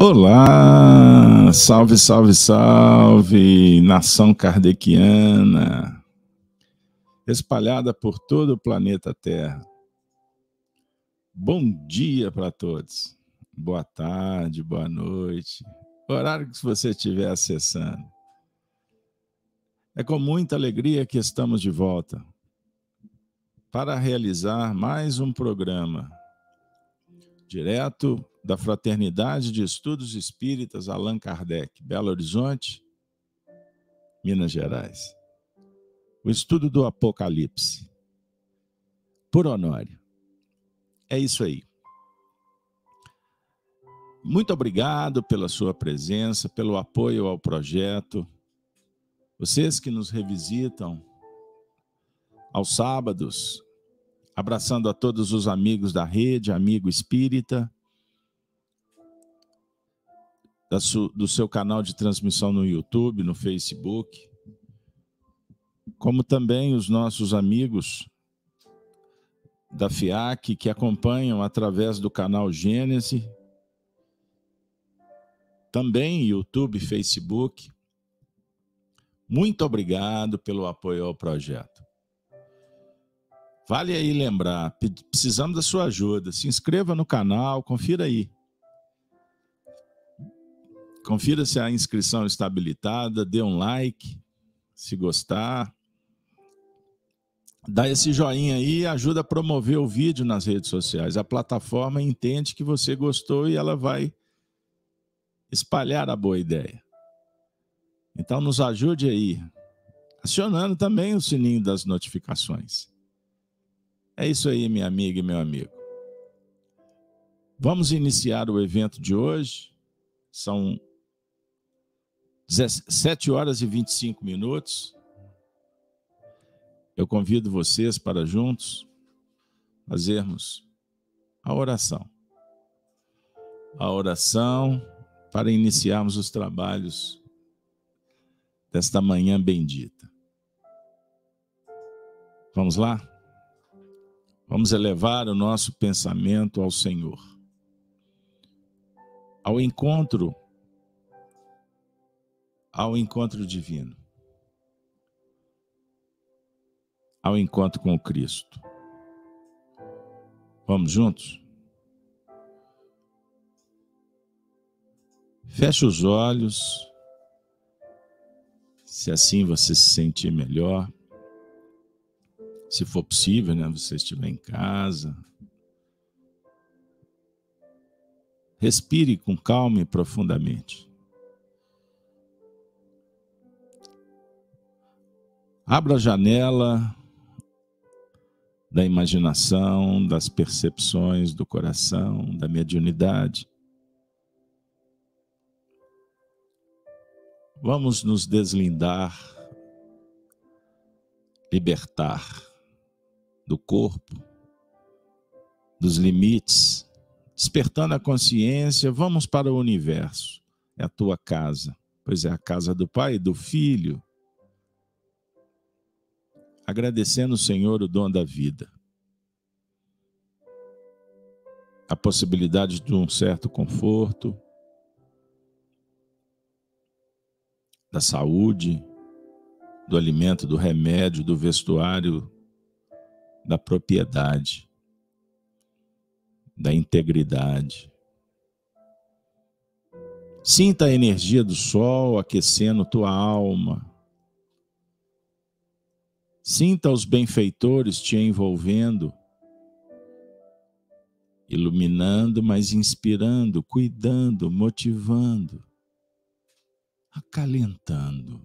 Olá, salve, salve, salve, nação kardeciana, espalhada por todo o planeta Terra. Bom dia para todos, boa tarde, boa noite, horário que você estiver acessando. É com muita alegria que estamos de volta para realizar mais um programa direto da Fraternidade de Estudos Espíritas Allan Kardec, Belo Horizonte, Minas Gerais. O estudo do Apocalipse. Por Honório. É isso aí. Muito obrigado pela sua presença, pelo apoio ao projeto. Vocês que nos revisitam aos sábados, abraçando a todos os amigos da rede, amigo espírita, do seu canal de transmissão no YouTube, no Facebook, como também os nossos amigos da FIAC que acompanham através do canal Gênese, também YouTube, Facebook. Muito obrigado pelo apoio ao projeto. Vale aí lembrar, precisamos da sua ajuda. Se inscreva no canal, confira aí. Confira se a inscrição está habilitada, dê um like, se gostar. Dá esse joinha aí e ajuda a promover o vídeo nas redes sociais. A plataforma entende que você gostou e ela vai espalhar a boa ideia. Então nos ajude aí, acionando também o sininho das notificações. É isso aí, minha amiga e meu amigo. Vamos iniciar o evento de hoje. São 17 horas e 25 minutos. Eu convido vocês para juntos fazermos a oração. A oração para iniciarmos os trabalhos desta manhã bendita. Vamos lá? Vamos elevar o nosso pensamento ao Senhor. Ao encontro ao encontro divino. Ao encontro com Cristo. Vamos juntos? Feche os olhos, se assim você se sentir melhor se for possível, né, você estiver em casa. Respire com calma e profundamente. Abra a janela da imaginação, das percepções do coração, da mediunidade. Vamos nos deslindar, libertar do corpo, dos limites, despertando a consciência, vamos para o universo. É a tua casa, pois é a casa do Pai e do Filho. Agradecendo o Senhor o dom da vida. A possibilidade de um certo conforto, da saúde, do alimento, do remédio, do vestuário, da propriedade, da integridade. Sinta a energia do sol aquecendo tua alma. Sinta os benfeitores te envolvendo, iluminando, mas inspirando, cuidando, motivando, acalentando.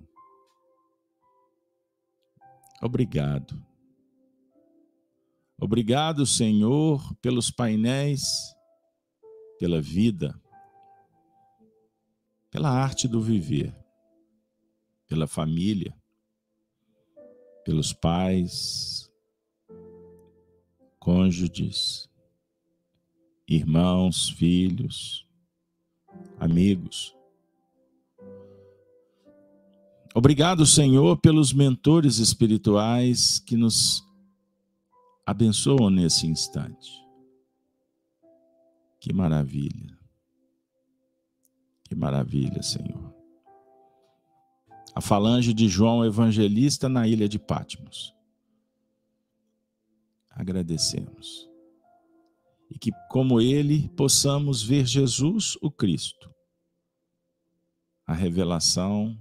Obrigado. Obrigado, Senhor, pelos painéis, pela vida, pela arte do viver, pela família, pelos pais, cônjuges, irmãos, filhos, amigos, Obrigado, Senhor, pelos mentores espirituais que nos abençoam nesse instante. Que maravilha. Que maravilha, Senhor. A falange de João Evangelista na ilha de Patmos. Agradecemos. E que, como ele, possamos ver Jesus, o Cristo. A revelação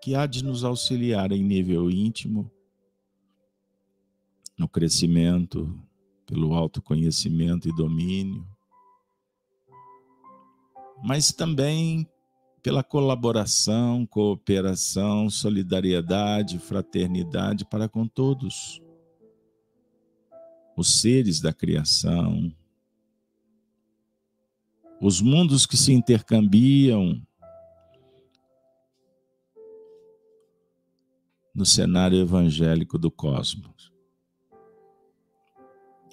que há de nos auxiliar em nível íntimo, no crescimento, pelo autoconhecimento e domínio, mas também pela colaboração, cooperação, solidariedade, fraternidade para com todos os seres da criação, os mundos que se intercambiam no cenário evangélico do cosmos.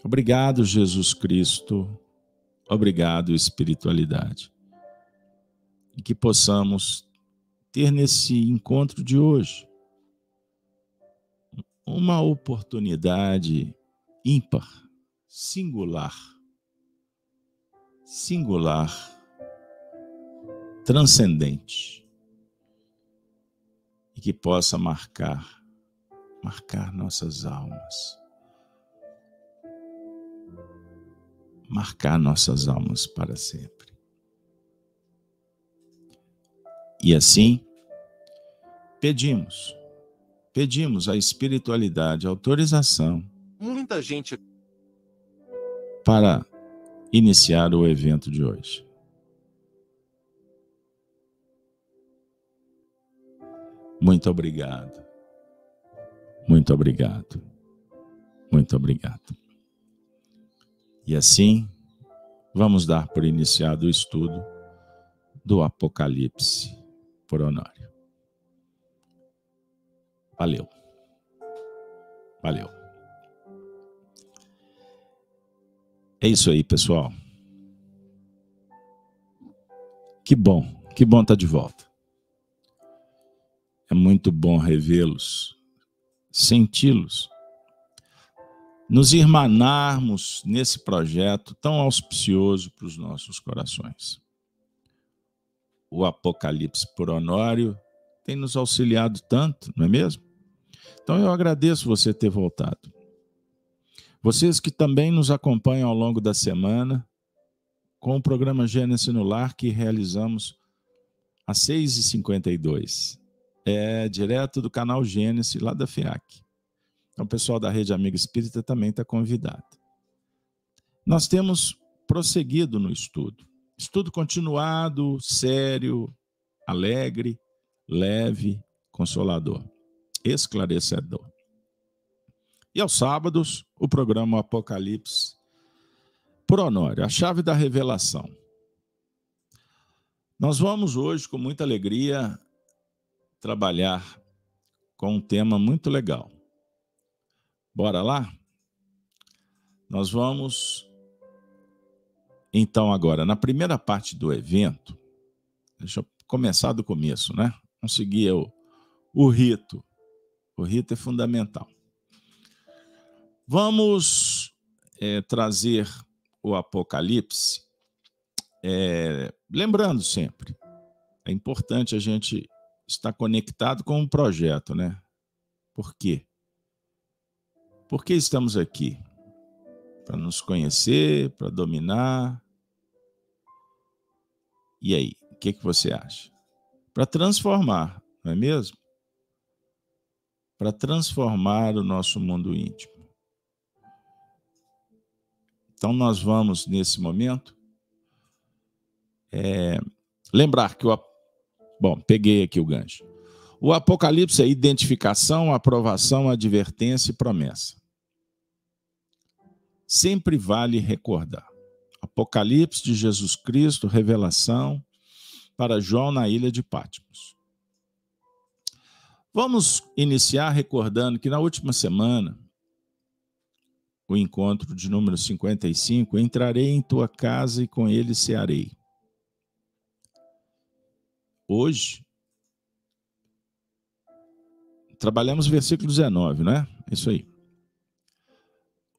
Obrigado, Jesus Cristo. Obrigado, espiritualidade. E que possamos ter nesse encontro de hoje uma oportunidade ímpar, singular, singular, transcendente que possa marcar, marcar nossas almas. Marcar nossas almas para sempre. E assim, pedimos, pedimos à espiritualidade autorização. Muita gente. Para iniciar o evento de hoje. Muito obrigado. Muito obrigado. Muito obrigado. E assim, vamos dar por iniciado o estudo do Apocalipse por Honório. Valeu. Valeu. É isso aí, pessoal. Que bom, que bom estar tá de volta. É muito bom revê-los, senti-los, nos irmanarmos nesse projeto tão auspicioso para os nossos corações. O Apocalipse por Honório tem nos auxiliado tanto, não é mesmo? Então eu agradeço você ter voltado. Vocês que também nos acompanham ao longo da semana com o programa Gênesis no Lar que realizamos às 6h52 é direto do canal Gênesis, lá da FIAC. Então, o pessoal da Rede Amiga Espírita também está convidado. Nós temos prosseguido no estudo. Estudo continuado, sério, alegre, leve, consolador, esclarecedor. E aos sábados, o programa Apocalipse por Honório, a chave da revelação. Nós vamos hoje, com muita alegria, trabalhar com um tema muito legal. Bora lá? Nós vamos então agora na primeira parte do evento. Deixa eu começar do começo, né? Vamos seguir o, o rito. O rito é fundamental. Vamos é, trazer o Apocalipse, é, lembrando sempre, é importante a gente está conectado com um projeto, né? Por quê? Por que estamos aqui? Para nos conhecer, para dominar. E aí, o que, que você acha? Para transformar, não é mesmo? Para transformar o nosso mundo íntimo. Então, nós vamos, nesse momento, é, lembrar que o Bom, peguei aqui o gancho. O Apocalipse é identificação, aprovação, advertência e promessa. Sempre vale recordar. Apocalipse de Jesus Cristo, revelação para João na ilha de Patmos. Vamos iniciar recordando que na última semana, o encontro de número 55, entrarei em tua casa e com ele cearei. Hoje, trabalhamos versículo 19, né? Isso aí.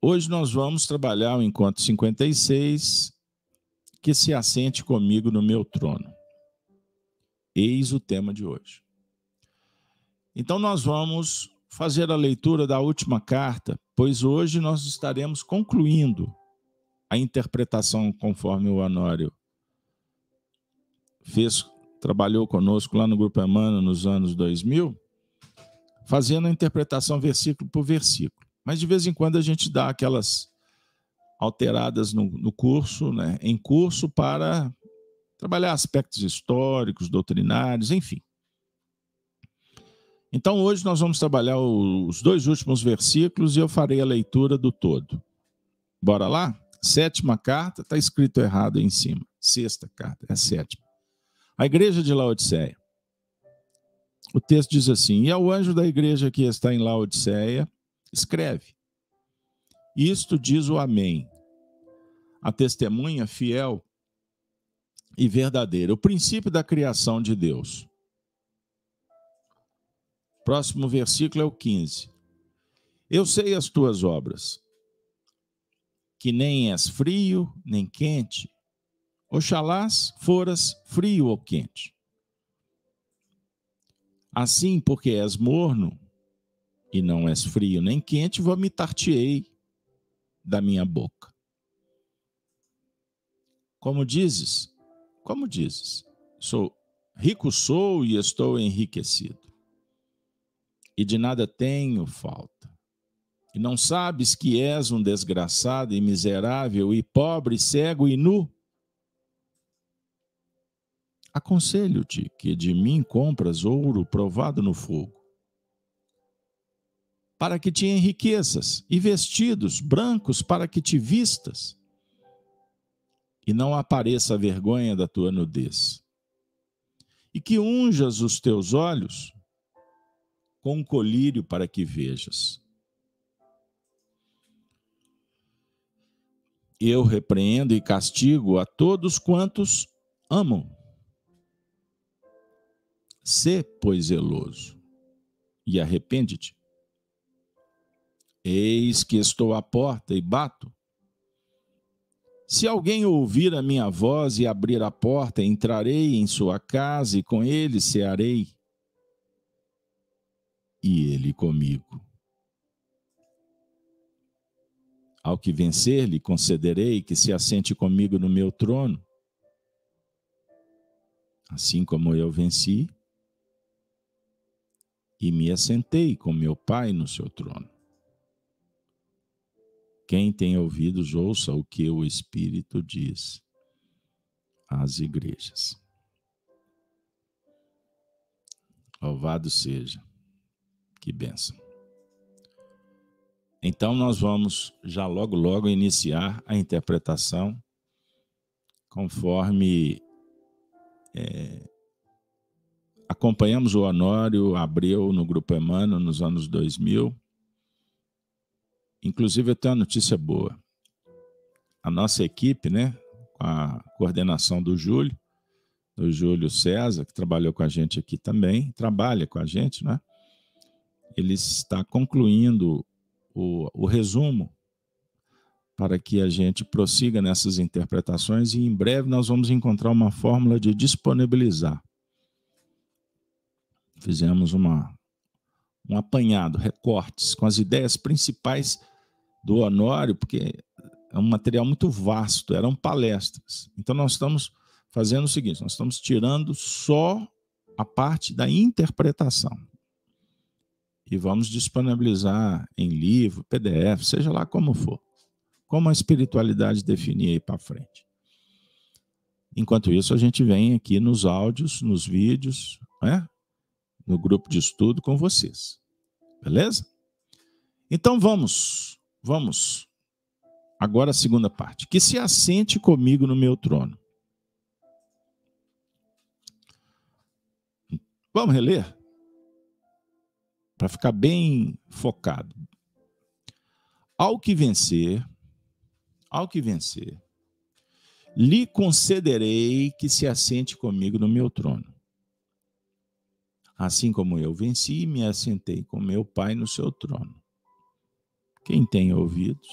Hoje nós vamos trabalhar o encontro 56, que se assente comigo no meu trono. Eis o tema de hoje. Então nós vamos fazer a leitura da última carta, pois hoje nós estaremos concluindo a interpretação conforme o Anório fez, trabalhou conosco lá no Grupo Emmanuel nos anos 2000, fazendo a interpretação versículo por versículo. Mas de vez em quando a gente dá aquelas alteradas no, no curso, né, em curso, para trabalhar aspectos históricos, doutrinários, enfim. Então hoje nós vamos trabalhar os dois últimos versículos e eu farei a leitura do todo. Bora lá? Sétima carta, está escrito errado aí em cima. Sexta carta, é sétima. A igreja de Laodiceia. O texto diz assim: E ao anjo da igreja que está em Laodiceia, escreve: Isto diz o Amém, a testemunha fiel e verdadeira, o princípio da criação de Deus. Próximo versículo é o 15. Eu sei as tuas obras, que nem és frio nem quente. Oxalás foras frio ou quente. Assim, porque és morno e não és frio nem quente, vomitar-te-ei da minha boca. Como dizes? Como dizes? Sou rico sou e estou enriquecido. E de nada tenho falta. E não sabes que és um desgraçado e miserável e pobre, cego e nu? Aconselho-te que de mim compras ouro provado no fogo, para que te enriqueças, e vestidos brancos para que te vistas, e não apareça a vergonha da tua nudez. E que unjas os teus olhos com um colírio para que vejas. Eu repreendo e castigo a todos quantos amam. Sê, pois, zeloso e arrepende-te. Eis que estou à porta e bato. Se alguém ouvir a minha voz e abrir a porta, entrarei em sua casa e com ele cearei, e ele comigo. Ao que vencer, lhe concederei que se assente comigo no meu trono, assim como eu venci e me assentei com meu Pai no seu trono. Quem tem ouvidos, ouça o que o Espírito diz às igrejas. Louvado seja. Que bênção. Então, nós vamos já logo, logo iniciar a interpretação conforme é, acompanhamos o Honório Abreu no Grupo Emmanuel nos anos 2000 Inclusive, eu tenho uma notícia boa. A nossa equipe, né, com a coordenação do Júlio, do Júlio César, que trabalhou com a gente aqui também, trabalha com a gente, né? Ele está concluindo o, o resumo para que a gente prossiga nessas interpretações e em breve nós vamos encontrar uma fórmula de disponibilizar. Fizemos uma, um apanhado, recortes com as ideias principais do Honório, porque é um material muito vasto, eram palestras. Então, nós estamos fazendo o seguinte: nós estamos tirando só a parte da interpretação. E vamos disponibilizar em livro, PDF, seja lá como for. Como a espiritualidade definir aí para frente. Enquanto isso, a gente vem aqui nos áudios, nos vídeos, né? No grupo de estudo com vocês. Beleza? Então vamos Vamos. Agora a segunda parte. Que se assente comigo no meu trono. Vamos reler? Para ficar bem focado. Ao que vencer, ao que vencer, lhe concederei que se assente comigo no meu trono. Assim como eu venci e me assentei com meu Pai no seu trono. Quem tem ouvidos,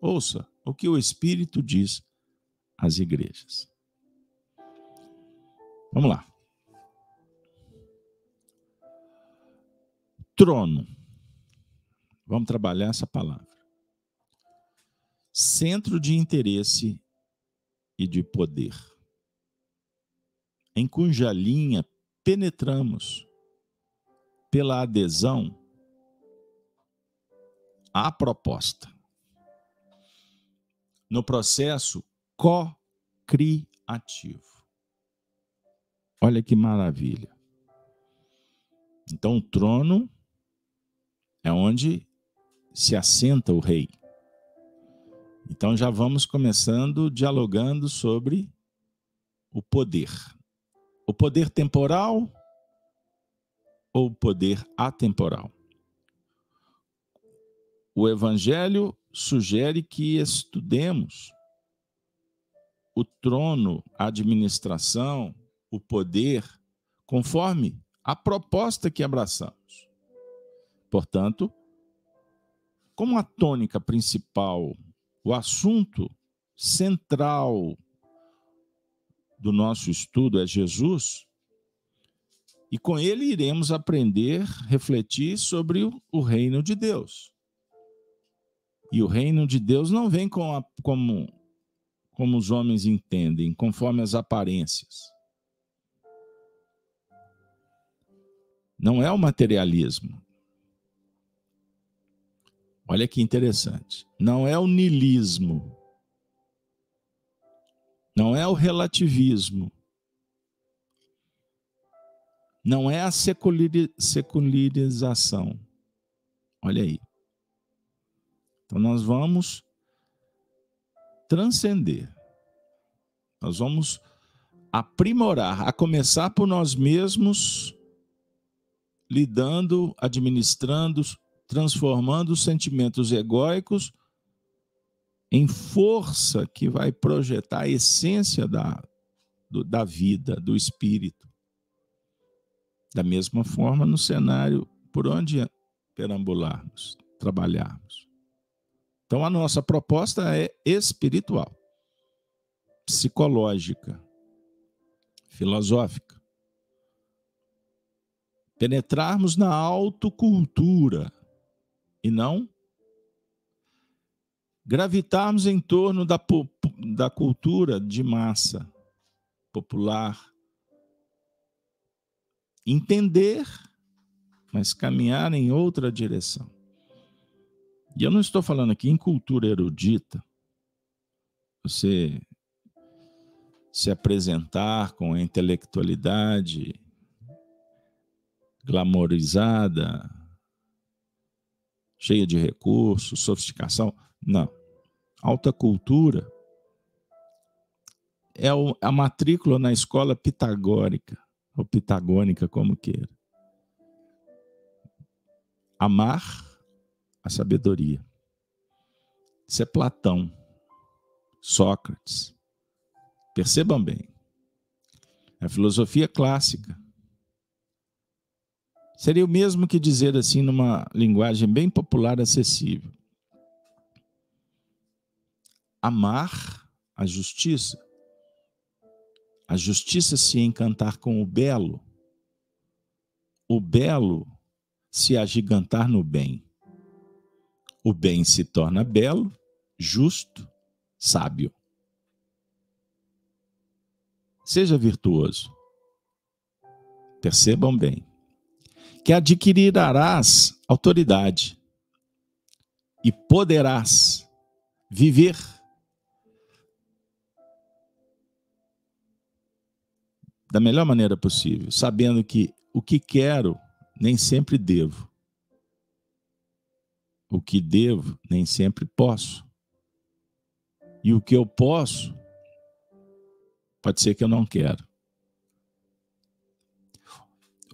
ouça o que o Espírito diz às igrejas. Vamos lá. Trono. Vamos trabalhar essa palavra. Centro de interesse e de poder. Em cuja linha penetramos pela adesão à proposta. No processo co-criativo. Olha que maravilha. Então, o trono é onde se assenta o rei. Então, já vamos começando dialogando sobre o poder. O poder temporal ou o poder atemporal? O Evangelho sugere que estudemos o trono, a administração, o poder, conforme a proposta que abraçamos. Portanto, como a tônica principal, o assunto central do nosso estudo é Jesus, e com ele iremos aprender, refletir sobre o, reino de Deus. E o reino de Deus não vem com a, como, como os homens entendem, conforme as aparências. Não é o materialismo. Olha que interessante. Não é o nilismo. Não é o relativismo. Não é a secularização. Olha aí. Então nós vamos transcender. Nós vamos aprimorar, a começar por nós mesmos, lidando, administrando, transformando os sentimentos egóicos em força que vai projetar a essência da, do, da vida, do espírito. Da mesma forma, no cenário por onde perambularmos, trabalharmos. Então, a nossa proposta é espiritual, psicológica, filosófica. Penetrarmos na autocultura e não gravitarmos em torno da, da cultura de massa popular, entender, mas caminhar em outra direção. E eu não estou falando aqui em cultura erudita, você se apresentar com a intelectualidade glamorizada, cheia de recursos, sofisticação. Não. Alta cultura é a matrícula na escola pitagórica, ou pitagônica, como queira. Amar a sabedoria. Isso é Platão, Sócrates. Percebam bem. A filosofia clássica. Seria o mesmo que dizer assim, numa linguagem bem popular, acessível amar a justiça. A justiça se encantar com o belo. O belo se agigantar no bem. O bem se torna belo, justo, sábio. Seja virtuoso. Percebam bem que adquirirás autoridade e poderás viver da melhor maneira possível, sabendo que o que quero nem sempre devo. O que devo nem sempre posso. E o que eu posso, pode ser que eu não quero.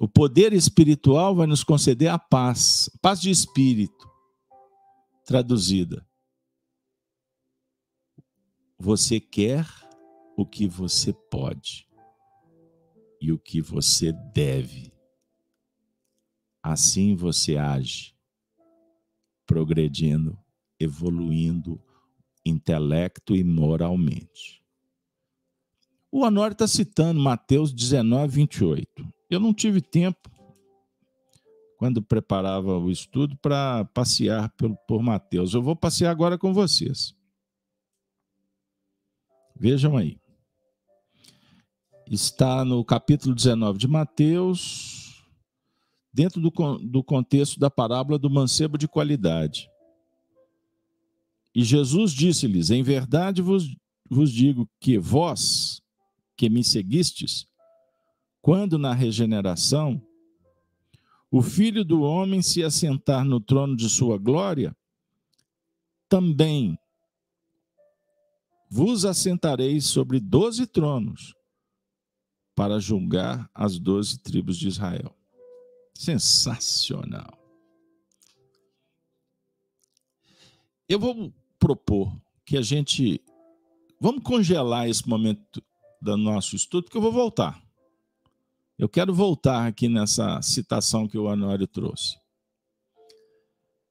O poder espiritual vai nos conceder a paz, paz de espírito, traduzida. Você quer o que você pode e o que você deve. assim você age, progredindo, evoluindo intelecto e moralmente. O Honório está citando Mateus 19, 28. Eu não tive tempo, quando preparava o estudo, para passear por, por Mateus. Eu vou passear agora com vocês. Vejam aí. Está no capítulo 19 de Mateus, dentro do, do contexto da parábola do mancebo de qualidade. E Jesus disse-lhes: Em verdade vos, vos digo que vós, que me seguistes, quando na regeneração o filho do homem se assentar no trono de sua glória, também vos assentareis sobre doze tronos para julgar as doze tribos de Israel. Sensacional. Eu vou propor que a gente. Vamos congelar esse momento do nosso estudo, porque eu vou voltar. Eu quero voltar aqui nessa citação que o Anório trouxe.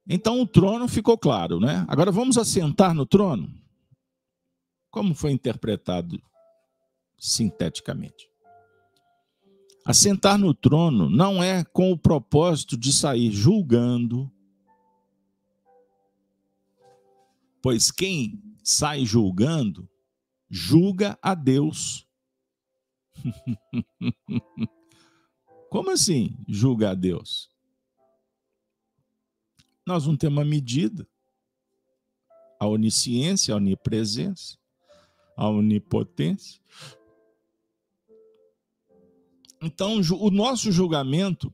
Então o trono ficou claro, né? Agora vamos assentar no trono? Como foi interpretado sinteticamente? Assentar no trono não é com o propósito de sair julgando, pois quem sai julgando, julga a Deus. Como assim julga a Deus? Nós não temos uma medida. A onisciência, a onipresença, a onipotência. Então, o nosso julgamento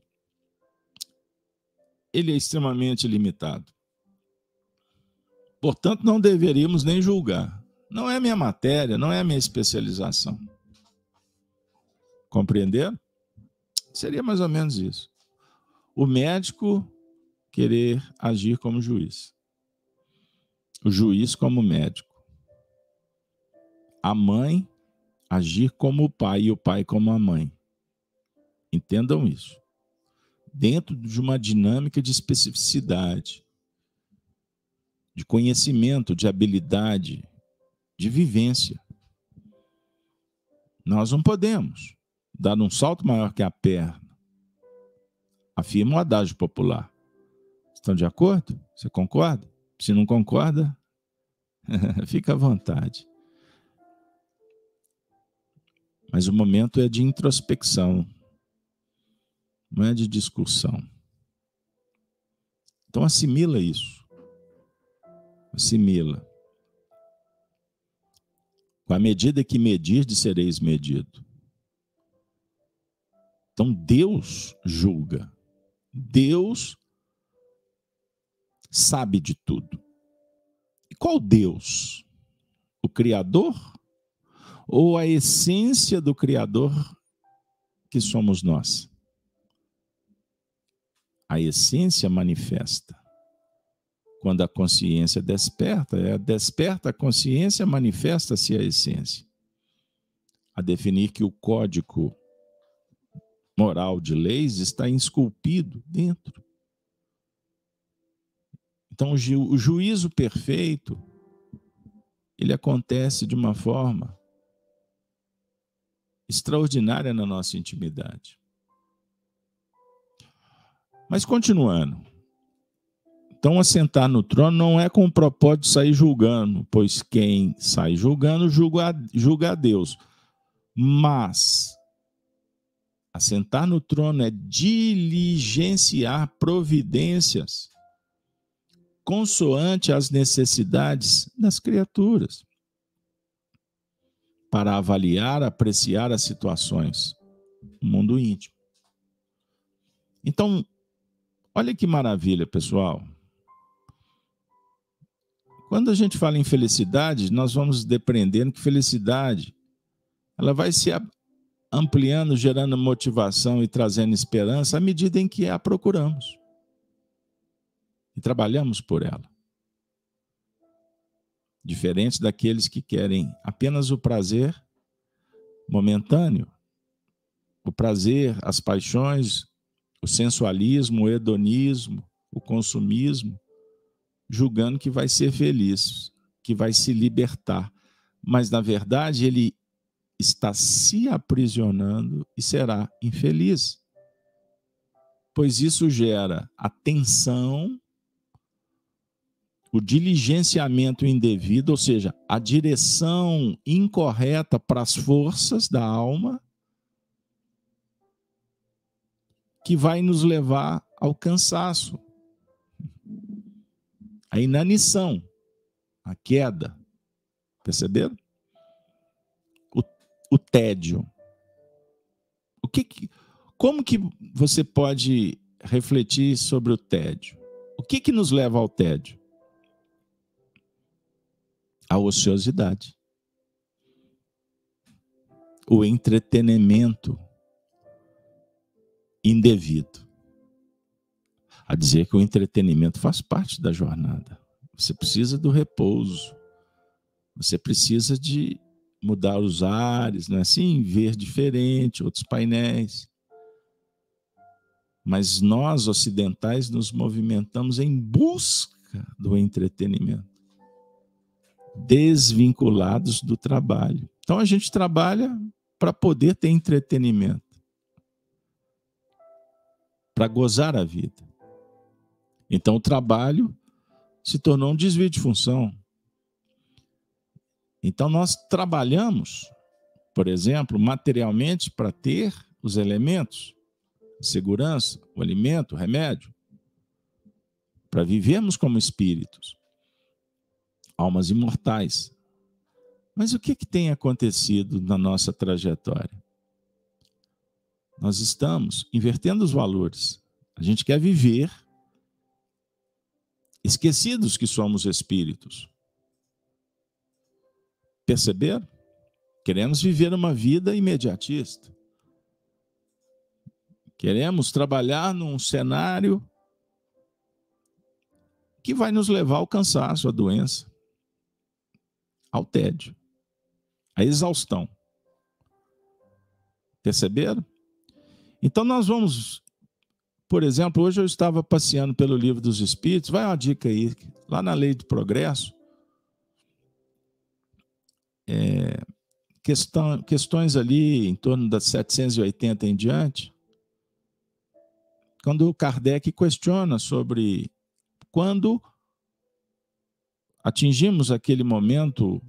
ele é extremamente limitado. Portanto, não deveríamos nem julgar. Não é minha matéria, não é minha especialização. Compreenderam? Seria mais ou menos isso. O médico querer agir como juiz. O juiz como médico. A mãe agir como o pai e o pai como a mãe. Entendam isso. Dentro de uma dinâmica de especificidade, de conhecimento, de habilidade, de vivência. Nós não podemos dar um salto maior que a perna. Afirma o adágio popular. Estão de acordo? Você concorda? Se não concorda, fica à vontade. Mas o momento é de introspecção, não é de discussão. Então assimila isso assimila. Com a medida que medir, sereis medido. Então Deus julga. Deus sabe de tudo. E qual Deus? O Criador? Ou a essência do Criador que somos nós? A essência manifesta quando a consciência desperta, é desperta a consciência, manifesta-se a essência. A definir que o código moral de leis está esculpido dentro. Então, o, o juízo perfeito, ele acontece de uma forma extraordinária na nossa intimidade. Mas continuando, então, assentar no trono não é com o propósito de sair julgando, pois quem sai julgando julga, julga a Deus. Mas assentar no trono é diligenciar providências consoante às necessidades das criaturas, para avaliar, apreciar as situações, o mundo íntimo. Então, olha que maravilha, pessoal. Quando a gente fala em felicidade, nós vamos depreendendo que felicidade ela vai se ampliando, gerando motivação e trazendo esperança à medida em que a procuramos e trabalhamos por ela. Diferente daqueles que querem apenas o prazer momentâneo, o prazer, as paixões o sensualismo, o hedonismo, o consumismo, julgando que vai ser feliz, que vai se libertar. Mas, na verdade, ele está se aprisionando e será infeliz. Pois isso gera a tensão, o diligenciamento indevido, ou seja, a direção incorreta para as forças da alma, que vai nos levar ao cansaço, a inanição, a queda. Perceberam? O, o tédio. O que, que como que você pode refletir sobre o tédio? O que que nos leva ao tédio? A ociosidade. O entretenimento indevido. A dizer que o entretenimento faz parte da jornada. Você precisa do repouso. Você precisa de mudar os ares, não é assim? Ver diferente, outros painéis. Mas nós ocidentais nos movimentamos em busca do entretenimento, desvinculados do trabalho. Então a gente trabalha para poder ter entretenimento, para gozar a vida. Então o trabalho se tornou um desvio de função. Então nós trabalhamos, por exemplo, materialmente para ter os elementos, segurança, o alimento, o remédio, para vivermos como espíritos, almas imortais. Mas o que, que tem acontecido na nossa trajetória? Nós estamos invertendo os valores. A gente quer viver esquecidos que somos espíritos. Perceberam? Queremos viver uma vida imediatista. Queremos trabalhar num cenário que vai nos levar ao cansaço, à doença, ao tédio, à exaustão. Perceberam? Então nós vamos, por exemplo, hoje eu estava passeando pelo livro dos Espíritos, vai uma dica aí, lá na Lei do Progresso, é, questão, questões ali em torno das 780 em diante, quando Kardec questiona sobre quando atingimos aquele momento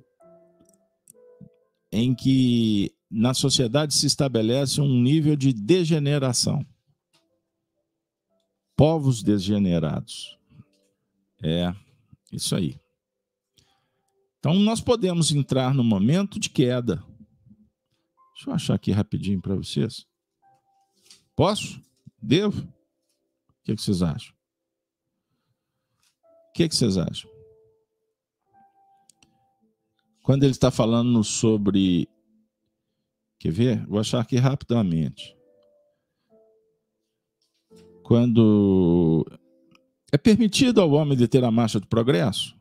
em que na sociedade se estabelece um nível de degeneração. Povos degenerados. É, isso aí. Então, nós podemos entrar no momento de queda. Deixa eu achar aqui rapidinho para vocês. Posso? Devo? que, que vocês acham? O que, que vocês acham? Quando ele está falando sobre. Quer ver? Vou achar aqui rapidamente. Quando. É permitido ao homem deter a marcha do progresso?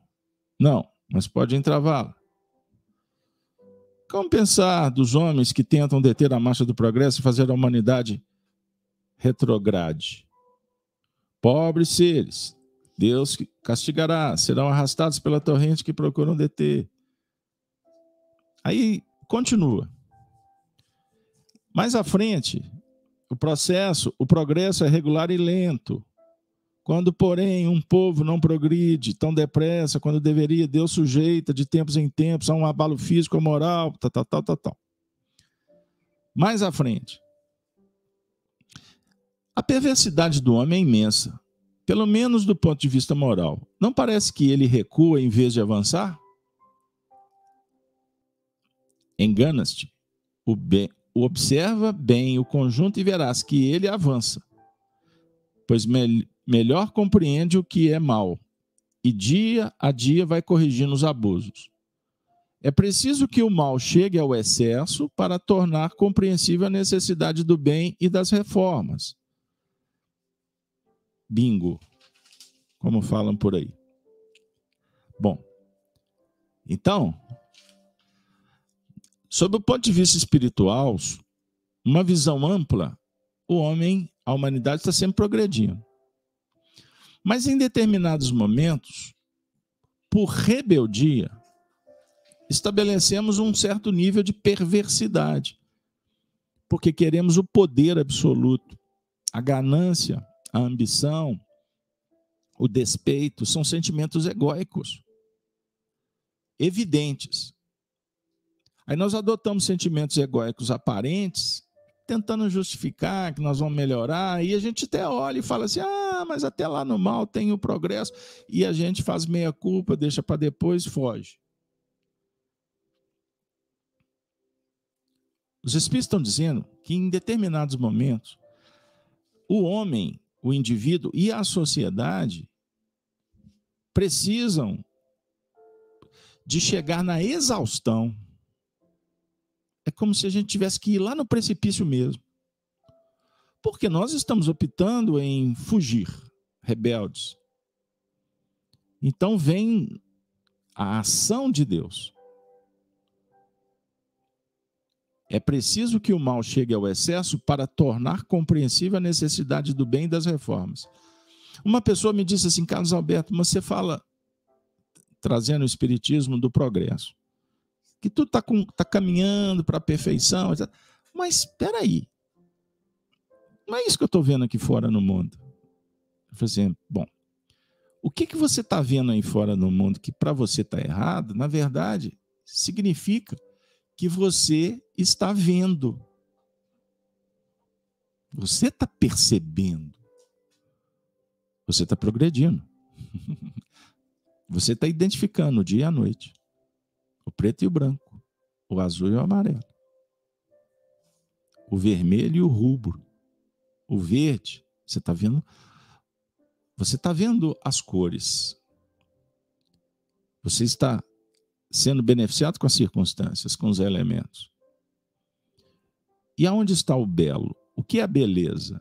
Não, mas pode entravá-la. Como pensar dos homens que tentam deter a marcha do progresso e fazer a humanidade retrograde? Pobres seres, Deus castigará, serão arrastados pela torrente que procuram deter. Aí continua. Mais à frente, o processo, o progresso é regular e lento. Quando, porém, um povo não progride tão depressa quando deveria, Deus sujeita de tempos em tempos a um abalo físico ou moral, tal, tal, tal, tal, tal. Mais à frente, a perversidade do homem é imensa, pelo menos do ponto de vista moral. Não parece que ele recua em vez de avançar? Enganas-te. O observa bem o conjunto e verás que ele avança, pois me, melhor compreende o que é mal, e dia a dia vai corrigindo os abusos. É preciso que o mal chegue ao excesso para tornar compreensível a necessidade do bem e das reformas bingo, como falam por aí. Bom, então, sob o ponto de vista espiritual, uma visão ampla o homem, a humanidade está sempre progredindo. Mas em determinados momentos, por rebeldia, estabelecemos um certo nível de perversidade, porque queremos o poder absoluto. A ganância, a ambição, o despeito são sentimentos egóicos, evidentes. Aí nós adotamos sentimentos egóicos aparentes, tentando justificar que nós vamos melhorar, e a gente até olha e fala assim: ah, mas até lá no mal tem o progresso, e a gente faz meia culpa, deixa para depois, foge. Os Espíritos estão dizendo que em determinados momentos, o homem, o indivíduo e a sociedade precisam de chegar na exaustão. É como se a gente tivesse que ir lá no precipício mesmo. Porque nós estamos optando em fugir, rebeldes. Então vem a ação de Deus. É preciso que o mal chegue ao excesso para tornar compreensível a necessidade do bem e das reformas. Uma pessoa me disse assim, Carlos Alberto, você fala, trazendo o espiritismo do progresso, que tudo está tá caminhando para a perfeição, mas espera aí, não é isso que eu estou vendo aqui fora no mundo. Eu falei assim, bom, o que, que você está vendo aí fora no mundo que para você está errado, na verdade, significa que você está vendo. Você está percebendo. Você está progredindo. Você está identificando o dia e a noite, preto e o branco, o azul e o amarelo, o vermelho e o rubro, o verde. Você está vendo? Você está vendo as cores. Você está sendo beneficiado com as circunstâncias, com os elementos. E aonde está o belo? O que é a beleza?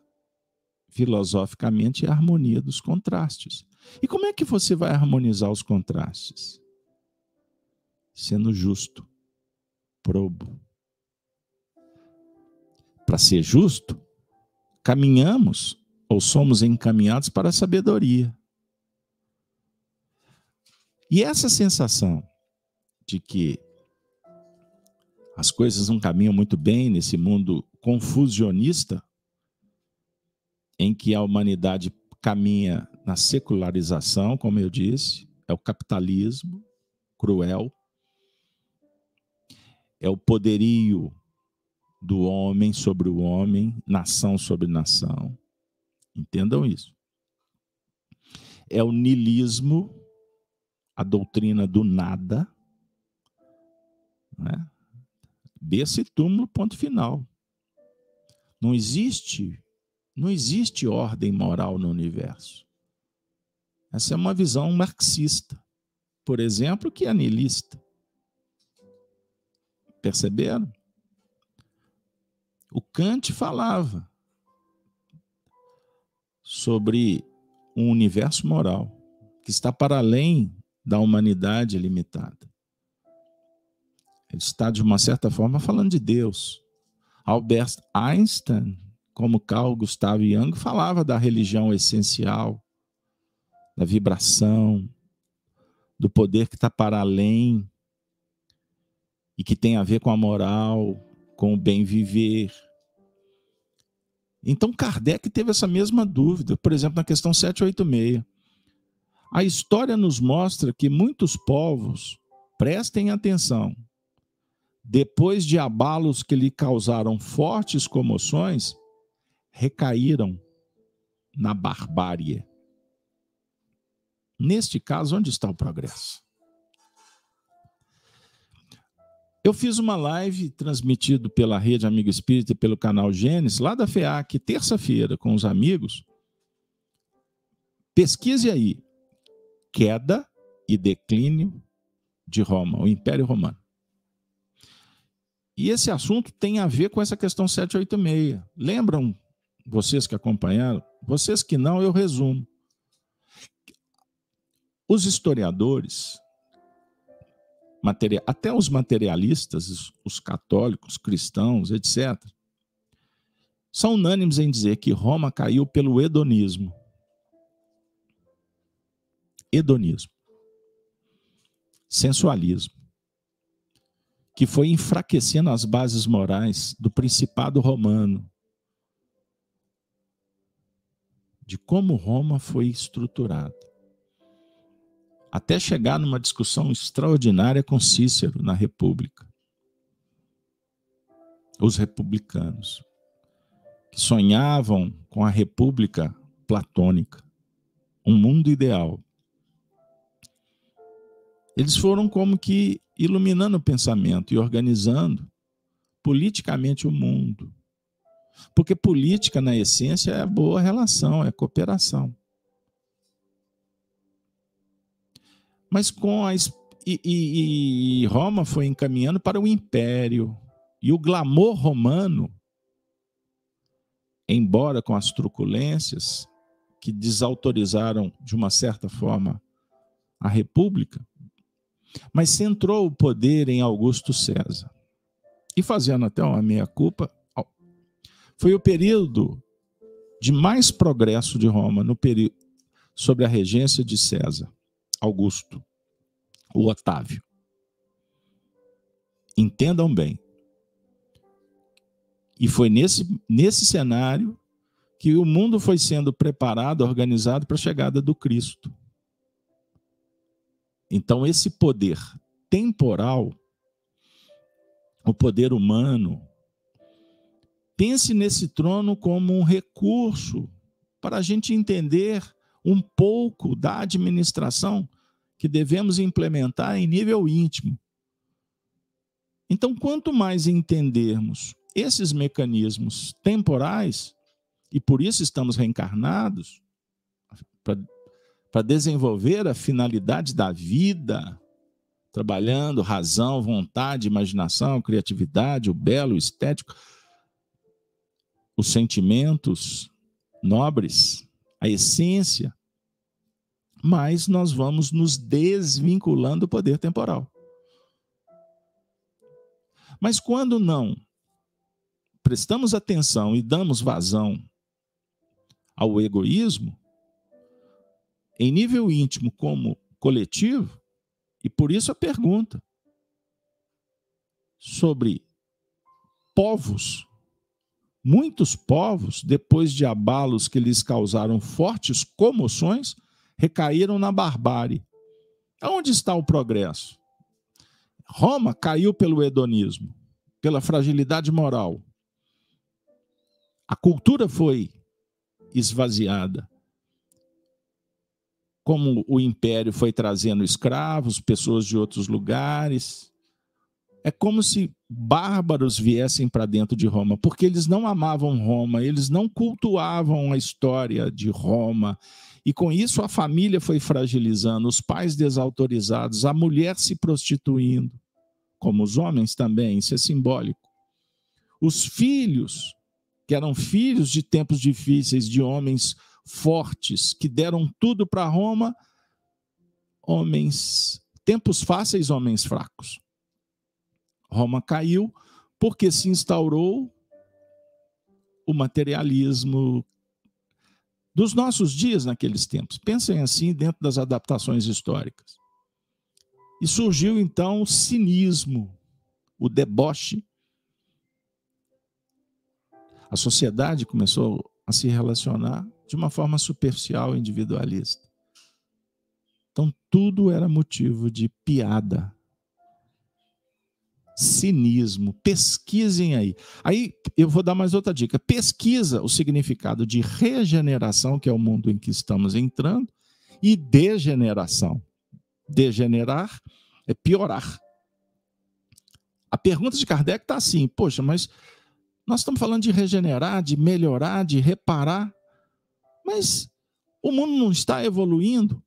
Filosoficamente é a harmonia dos contrastes. E como é que você vai harmonizar os contrastes? Sendo justo, probo. Para ser justo, caminhamos ou somos encaminhados para a sabedoria. E essa sensação de que as coisas não caminham muito bem nesse mundo confusionista, em que a humanidade caminha na secularização, como eu disse, é o capitalismo cruel, é o poderio do homem sobre o homem, nação sobre nação. Entendam isso. É o nilismo, a doutrina do nada, né? Berço e túmulo, ponto final. Não existe, não existe ordem moral no universo. Essa é uma visão marxista, por exemplo, que é nihilista. Perceberam? O Kant falava sobre um universo moral que está para além da humanidade limitada. Ele está, de uma certa forma, falando de Deus. Albert Einstein, como Carl Gustav Jung, falava da religião essencial, da vibração, do poder que está para além e que tem a ver com a moral, com o bem viver. Então Kardec teve essa mesma dúvida, por exemplo, na questão 786. A história nos mostra que muitos povos, prestem atenção, depois de abalos que lhe causaram fortes comoções, recaíram na barbárie. Neste caso, onde está o progresso? Eu fiz uma live transmitido pela Rede Amigo Espírita e pelo canal Gênesis, lá da FEAC, terça-feira, com os amigos. Pesquise aí. Queda e declínio de Roma, o Império Romano. E esse assunto tem a ver com essa questão 786. Lembram vocês que acompanharam? Vocês que não, eu resumo. Os historiadores, até os materialistas, os católicos, cristãos, etc., são unânimes em dizer que Roma caiu pelo hedonismo. Hedonismo. Sensualismo. Que foi enfraquecendo as bases morais do principado romano. De como Roma foi estruturada até chegar numa discussão extraordinária com Cícero na República. Os republicanos, que sonhavam com a República platônica, um mundo ideal. Eles foram como que iluminando o pensamento e organizando politicamente o mundo. Porque política, na essência, é boa relação, é cooperação. Mas com a. E, e, e Roma foi encaminhando para o império. E o glamour romano, embora com as truculências que desautorizaram de uma certa forma a república, mas centrou o poder em Augusto César. E fazendo até uma meia-culpa, foi o período de mais progresso de Roma no período sobre a regência de César. Augusto, o Otávio. Entendam bem. E foi nesse, nesse cenário que o mundo foi sendo preparado, organizado para a chegada do Cristo. Então, esse poder temporal, o poder humano, pense nesse trono como um recurso para a gente entender um pouco da administração que devemos implementar em nível íntimo. Então, quanto mais entendermos esses mecanismos temporais, e por isso estamos reencarnados, para desenvolver a finalidade da vida, trabalhando razão, vontade, imaginação, criatividade, o belo, o estético, os sentimentos nobres, a essência, mais nós vamos nos desvinculando do poder temporal. Mas quando não prestamos atenção e damos vazão ao egoísmo, em nível íntimo como coletivo, e por isso a pergunta sobre povos, muitos povos, depois de abalos que lhes causaram fortes comoções, recaíram na barbárie. Onde está o progresso? Roma caiu pelo hedonismo, pela fragilidade moral. A cultura foi esvaziada. Como o império foi trazendo escravos, pessoas de outros lugares. É como se bárbaros viessem para dentro de Roma, porque eles não amavam Roma, eles não cultuavam a história de Roma, e com isso a família foi fragilizando, os pais desautorizados, a mulher se prostituindo, como os homens também, isso é simbólico. Os filhos, que eram filhos de tempos difíceis, de homens fortes, que deram tudo para Roma, homens, tempos fáceis, homens fracos. Roma caiu porque se instaurou o materialismo dos nossos dias naqueles tempos. Pensem assim dentro das adaptações históricas. E surgiu então o cinismo, o deboche. A sociedade começou a se relacionar de uma forma superficial, individualista. Então tudo era motivo de piada, cinismo. Pesquisem aí. Aí eu vou dar mais outra dica. Pesquisa o significado de regeneração, que é o mundo em que estamos entrando, e degeneração. Degenerar é piorar. A pergunta de Kardec está assim: poxa, mas nós estamos falando de regenerar, de melhorar, de reparar, mas o mundo não está evoluindo.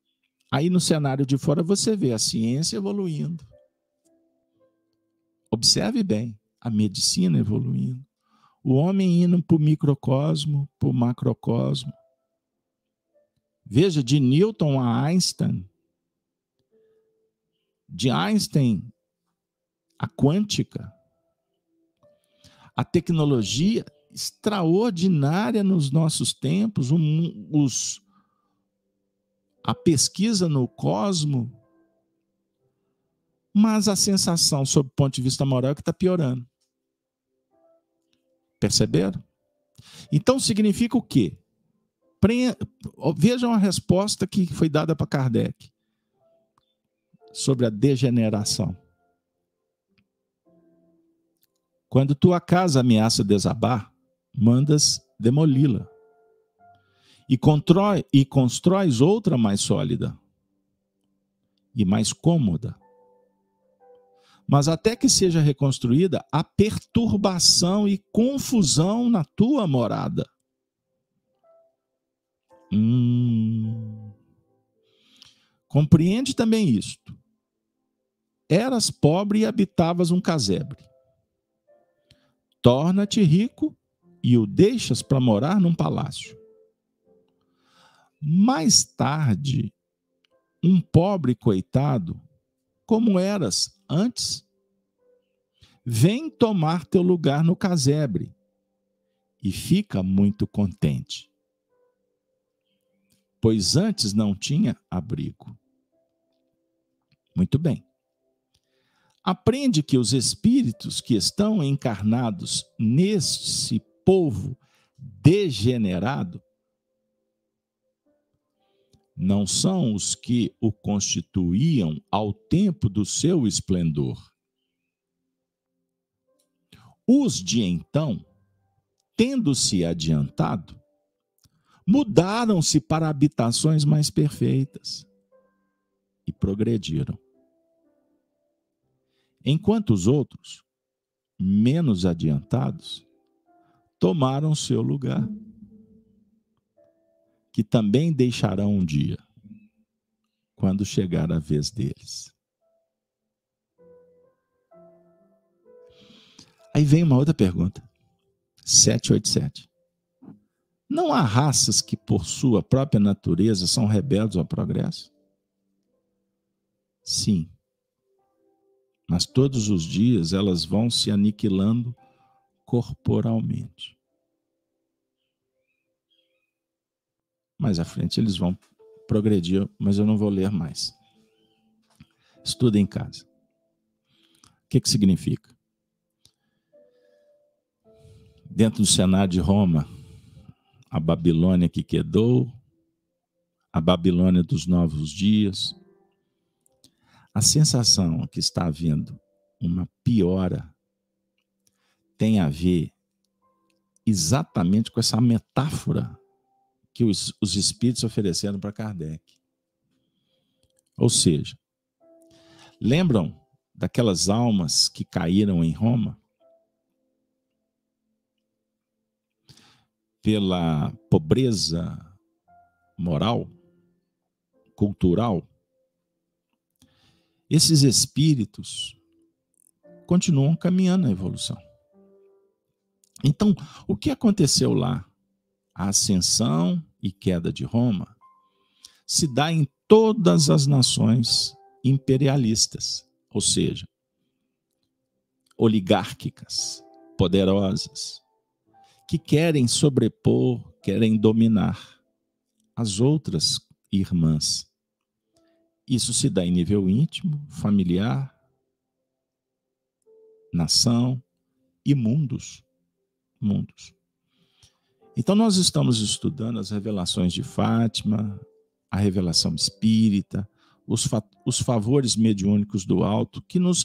Aí no cenário de fora você vê a ciência evoluindo, Observe bem, a medicina evoluindo, o homem indo para o microcosmo, para o macrocosmo. Veja, de Newton a Einstein, de Einstein a quântica, a tecnologia extraordinária nos nossos tempos, um, os, a pesquisa no cosmo, mas a sensação, sob o ponto de vista moral, é que está piorando. Perceberam? Então significa o quê? Vejam a resposta que foi dada para Kardec sobre a degeneração. Quando tua casa ameaça desabar, mandas demoli-la e, e constróis outra mais sólida e mais cômoda. Mas até que seja reconstruída, há perturbação e confusão na tua morada. Hum. Compreende também isto. Eras pobre e habitavas um casebre. Torna-te rico e o deixas para morar num palácio. Mais tarde, um pobre coitado, como eras antes, vem tomar teu lugar no casebre e fica muito contente pois antes não tinha abrigo. Muito bem. Aprende que os espíritos que estão encarnados nesse povo degenerado não são os que o constituíam ao tempo do seu esplendor. Os de então, tendo-se adiantado, mudaram-se para habitações mais perfeitas e progrediram. Enquanto os outros, menos adiantados, tomaram seu lugar, que também deixarão um dia, quando chegar a vez deles. Aí vem uma outra pergunta. 787. Não há raças que, por sua própria natureza, são rebeldes ao progresso? Sim. Mas todos os dias elas vão se aniquilando corporalmente. Mais à frente eles vão progredir, mas eu não vou ler mais. Estuda em casa. O que, que significa? Dentro do Senado de Roma, a Babilônia que quedou, a Babilônia dos novos dias. A sensação que está havendo uma piora tem a ver exatamente com essa metáfora que os, os espíritos ofereceram para Kardec. Ou seja, lembram daquelas almas que caíram em Roma? pela pobreza moral, cultural, esses espíritos continuam caminhando na evolução. Então, o que aconteceu lá? A ascensão e queda de Roma se dá em todas as nações imperialistas, ou seja, oligárquicas, poderosas, que querem sobrepor, querem dominar as outras irmãs. Isso se dá em nível íntimo, familiar, nação e mundos. Mundos. Então, nós estamos estudando as revelações de Fátima, a revelação espírita, os, fa os favores mediúnicos do alto, que nos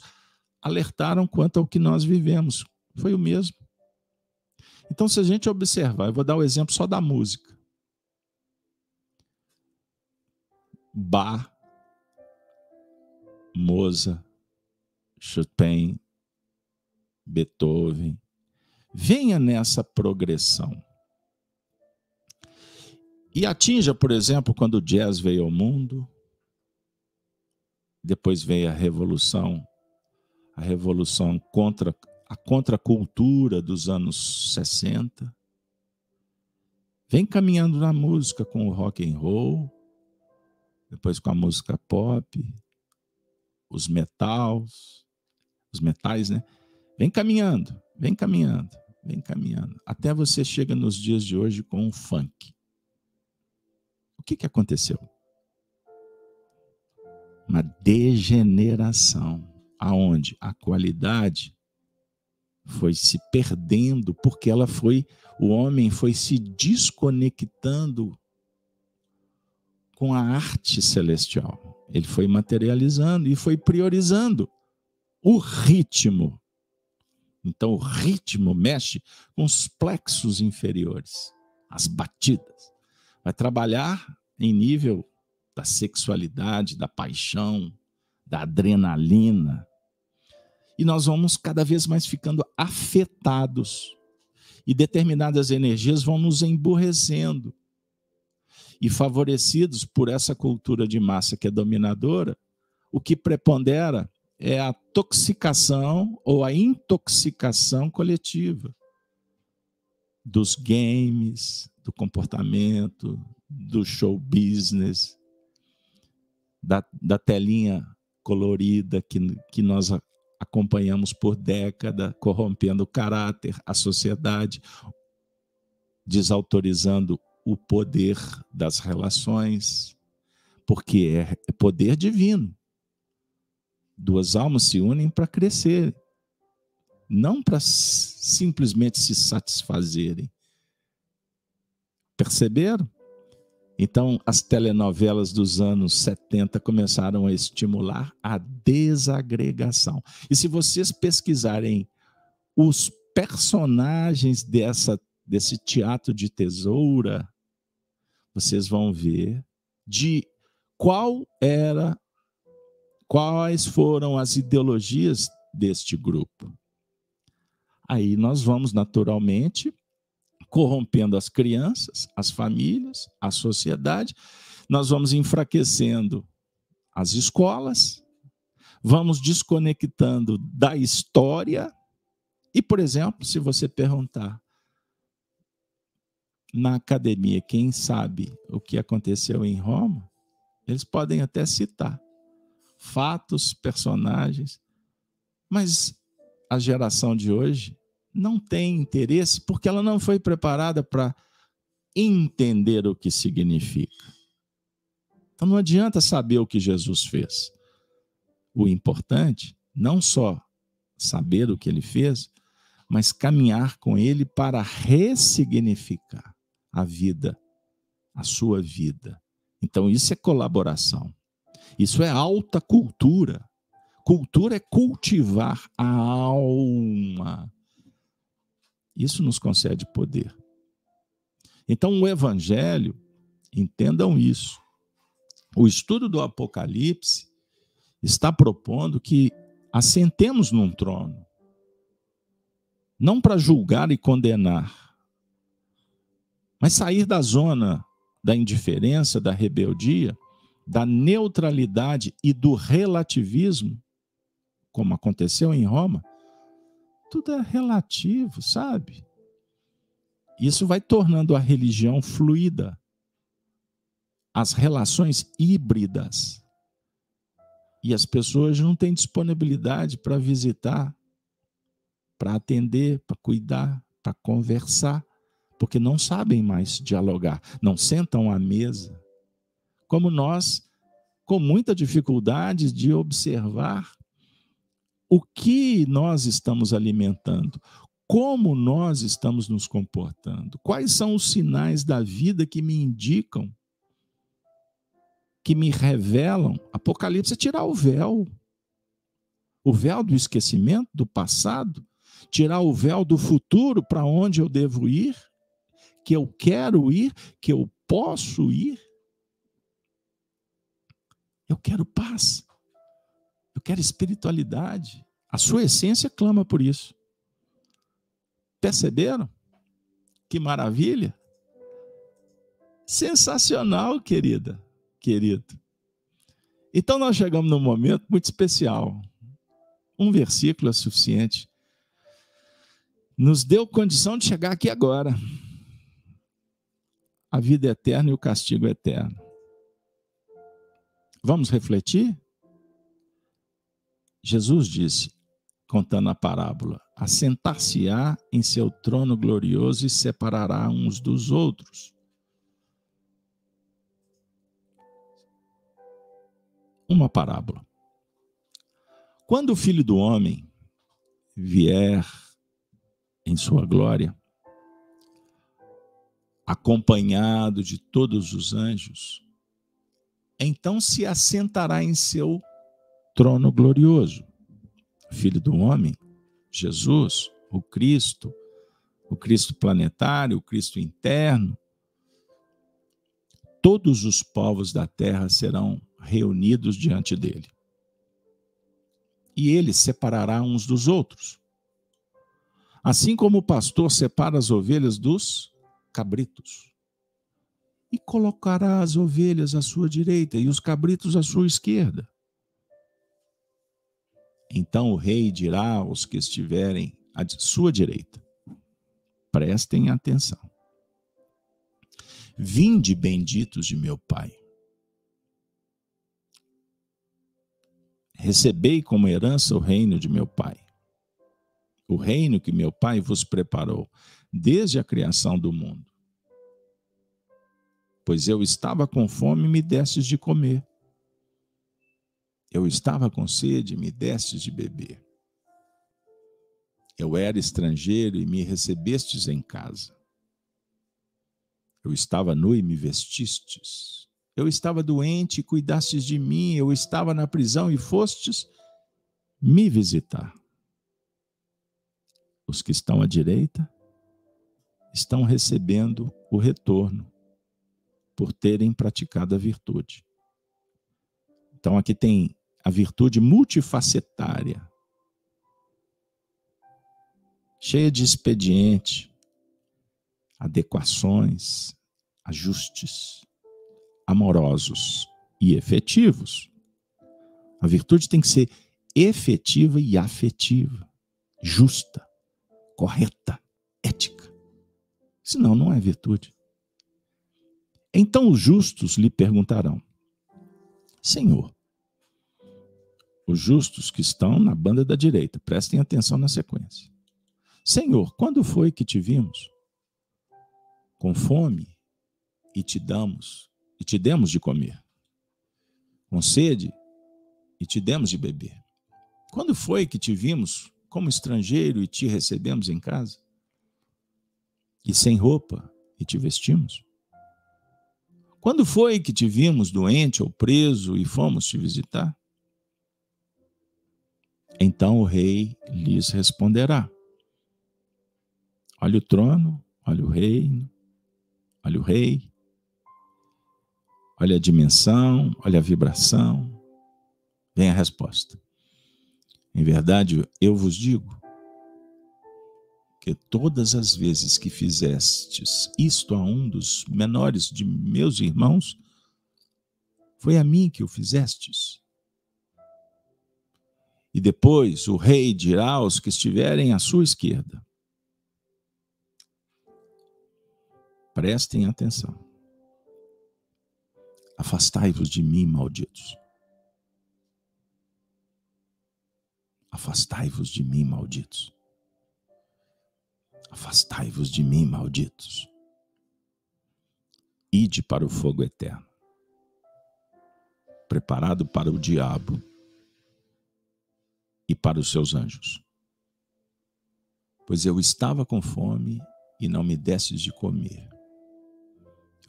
alertaram quanto ao que nós vivemos. Foi o mesmo. Então, se a gente observar, eu vou dar o um exemplo só da música. Bach, Mozart, Chopin, Beethoven. Venha nessa progressão. E atinja, por exemplo, quando o jazz veio ao mundo, depois veio a revolução, a revolução contra a contracultura dos anos 60. Vem caminhando na música com o rock and roll, depois com a música pop, os metals, os metais, né? Vem caminhando, vem caminhando. vem caminhando. Até você chega nos dias de hoje com um funk. O que, que aconteceu? Uma degeneração, aonde a qualidade foi se perdendo, porque ela foi, o homem foi se desconectando com a arte celestial. Ele foi materializando e foi priorizando o ritmo. Então, o ritmo mexe com os plexos inferiores, as batidas. Vai trabalhar em nível da sexualidade, da paixão, da adrenalina. E nós vamos cada vez mais ficando afetados. E determinadas energias vão nos emburrecendo. E favorecidos por essa cultura de massa que é dominadora, o que prepondera é a toxicação ou a intoxicação coletiva dos games, do comportamento, do show business, da, da telinha colorida que, que nós acompanhamos por década, corrompendo o caráter, a sociedade, desautorizando o poder das relações, porque é, é poder divino. Duas almas se unem para crescer, não para simplesmente se satisfazerem. Perceberam? Então, as telenovelas dos anos 70 começaram a estimular a desagregação. E se vocês pesquisarem os personagens dessa, desse teatro de tesoura, vocês vão ver de qual era Quais foram as ideologias deste grupo? Aí nós vamos naturalmente corrompendo as crianças, as famílias, a sociedade, nós vamos enfraquecendo as escolas, vamos desconectando da história. E, por exemplo, se você perguntar na academia quem sabe o que aconteceu em Roma, eles podem até citar fatos, personagens. Mas a geração de hoje não tem interesse porque ela não foi preparada para entender o que significa. Então não adianta saber o que Jesus fez. O importante, não só saber o que ele fez, mas caminhar com ele para ressignificar a vida, a sua vida. Então isso é colaboração. Isso é alta cultura. Cultura é cultivar a alma. Isso nos concede poder. Então, o Evangelho, entendam isso. O estudo do Apocalipse está propondo que assentemos num trono, não para julgar e condenar, mas sair da zona da indiferença, da rebeldia da neutralidade e do relativismo, como aconteceu em Roma, tudo é relativo, sabe? Isso vai tornando a religião fluida, as relações híbridas. E as pessoas não têm disponibilidade para visitar, para atender, para cuidar, para conversar, porque não sabem mais dialogar, não sentam à mesa como nós, com muita dificuldade de observar o que nós estamos alimentando, como nós estamos nos comportando, quais são os sinais da vida que me indicam, que me revelam. Apocalipse é tirar o véu, o véu do esquecimento, do passado, tirar o véu do futuro para onde eu devo ir, que eu quero ir, que eu posso ir. Eu quero paz. Eu quero espiritualidade. A sua essência clama por isso. Perceberam? Que maravilha! Sensacional, querida, querido. Então nós chegamos num momento muito especial. Um versículo é suficiente. Nos deu condição de chegar aqui agora. A vida é eterna e o castigo é eterno. Vamos refletir? Jesus disse: contando a parábola: assentar-se-á em seu trono glorioso e separará uns dos outros. Uma parábola. Quando o filho do homem vier em sua glória, acompanhado de todos os anjos, então se assentará em seu trono glorioso. Filho do homem, Jesus, o Cristo, o Cristo planetário, o Cristo interno, todos os povos da terra serão reunidos diante dele. E ele separará uns dos outros. Assim como o pastor separa as ovelhas dos cabritos. E colocará as ovelhas à sua direita e os cabritos à sua esquerda. Então o rei dirá aos que estiverem à sua direita: prestem atenção. Vinde benditos de meu Pai. Recebei como herança o reino de meu Pai. O reino que meu Pai vos preparou desde a criação do mundo. Pois eu estava com fome e me destes de comer. Eu estava com sede e me destes de beber. Eu era estrangeiro e me recebestes em casa. Eu estava nu e me vestistes. Eu estava doente e cuidastes de mim. Eu estava na prisão e fostes me visitar. Os que estão à direita estão recebendo o retorno por terem praticado a virtude. Então aqui tem a virtude multifacetária, cheia de expediente, adequações, ajustes amorosos e efetivos. A virtude tem que ser efetiva e afetiva, justa, correta, ética. Senão, não é virtude. Então os justos lhe perguntarão: Senhor, os justos que estão na banda da direita, prestem atenção na sequência. Senhor, quando foi que te vimos? Com fome e te damos, e te demos de comer. Com sede e te demos de beber. Quando foi que te vimos como estrangeiro e te recebemos em casa? E sem roupa e te vestimos? Quando foi que te vimos doente ou preso e fomos te visitar? Então o rei lhes responderá: Olha o trono, olha o reino, olha o rei, olha a dimensão, olha a vibração. Vem a resposta. Em verdade, eu vos digo que todas as vezes que fizestes isto a um dos menores de meus irmãos, foi a mim que o fizestes. E depois o rei dirá aos que estiverem à sua esquerda: Prestem atenção. Afastai-vos de mim, malditos. Afastai-vos de mim, malditos. Afastai-vos de mim, malditos. Ide para o fogo eterno, preparado para o diabo e para os seus anjos. Pois eu estava com fome e não me destes de comer.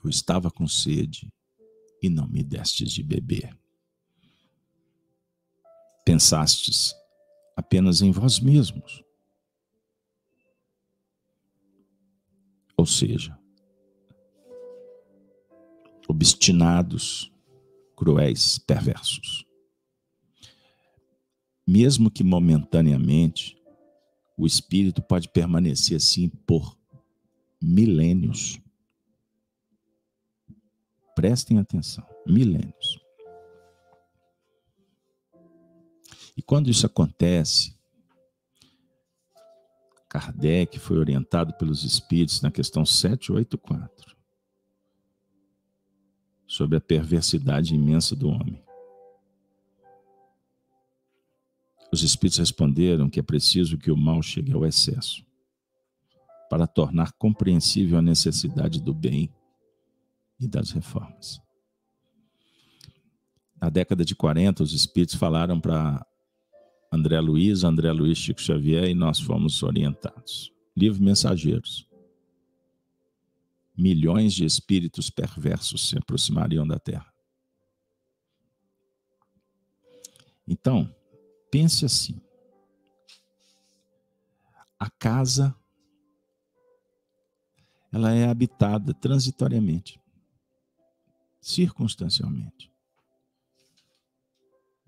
Eu estava com sede e não me destes de beber. Pensastes apenas em vós mesmos. Ou seja, obstinados, cruéis, perversos mesmo que momentaneamente, o espírito pode permanecer assim por milênios. Prestem atenção, milênios. E quando isso acontece, Kardec foi orientado pelos espíritos na questão 784 sobre a perversidade imensa do homem. Os espíritos responderam que é preciso que o mal chegue ao excesso para tornar compreensível a necessidade do bem e das reformas. Na década de 40, os espíritos falaram para André Luiz, André Luiz Chico Xavier e nós fomos orientados. Livro Mensageiros. Milhões de espíritos perversos se aproximariam da Terra. Então, pense assim: a casa ela é habitada transitoriamente, circunstancialmente.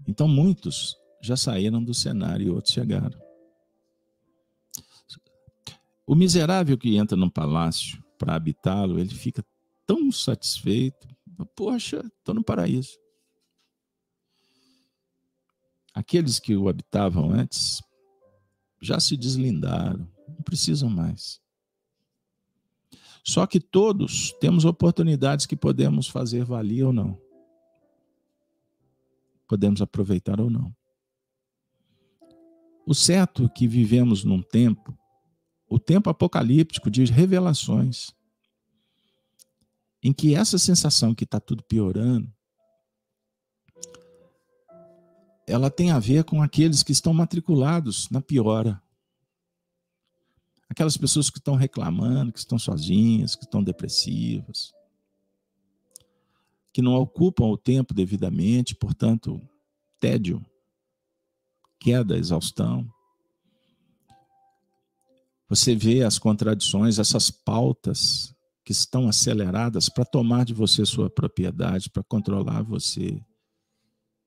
Então, muitos já saíram do cenário e outros chegaram. O miserável que entra num palácio para habitá-lo, ele fica tão satisfeito. Poxa, estou no paraíso. Aqueles que o habitavam antes já se deslindaram, não precisam mais. Só que todos temos oportunidades que podemos fazer valer ou não. Podemos aproveitar ou não. O certo é que vivemos num tempo, o tempo apocalíptico de revelações, em que essa sensação que está tudo piorando ela tem a ver com aqueles que estão matriculados na piora. Aquelas pessoas que estão reclamando, que estão sozinhas, que estão depressivas, que não ocupam o tempo devidamente, portanto, tédio, queda, exaustão. Você vê as contradições, essas pautas que estão aceleradas para tomar de você sua propriedade, para controlar você,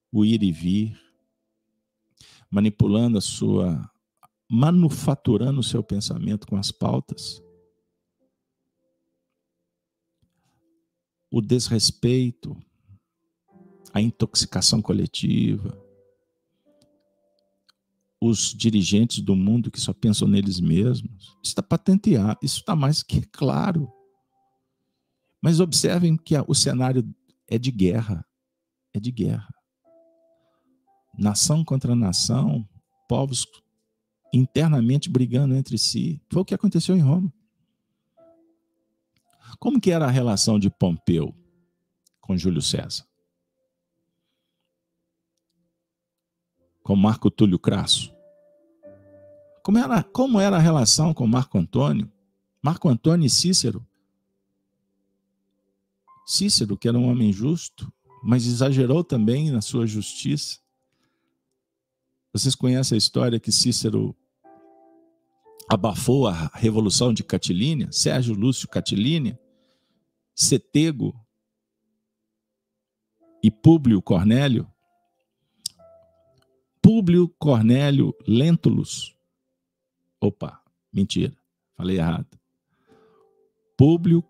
o ir e vir manipulando a sua, manufaturando o seu pensamento com as pautas. O desrespeito, a intoxicação coletiva, os dirigentes do mundo que só pensam neles mesmos. Isso está patenteado, isso está mais que claro. Mas observem que o cenário é de guerra. É de guerra nação contra nação, povos internamente brigando entre si. Foi o que aconteceu em Roma. Como que era a relação de Pompeu com Júlio César? Com Marco Túlio Crasso? Como era, como era a relação com Marco Antônio? Marco Antônio e Cícero? Cícero, que era um homem justo, mas exagerou também na sua justiça. Vocês conhecem a história que Cícero abafou a revolução de Catilínia, Sérgio Lúcio Catilínia, Setego e Públio Cornélio? Públio Cornélio Lentulus. Opa, mentira, falei errado. Públio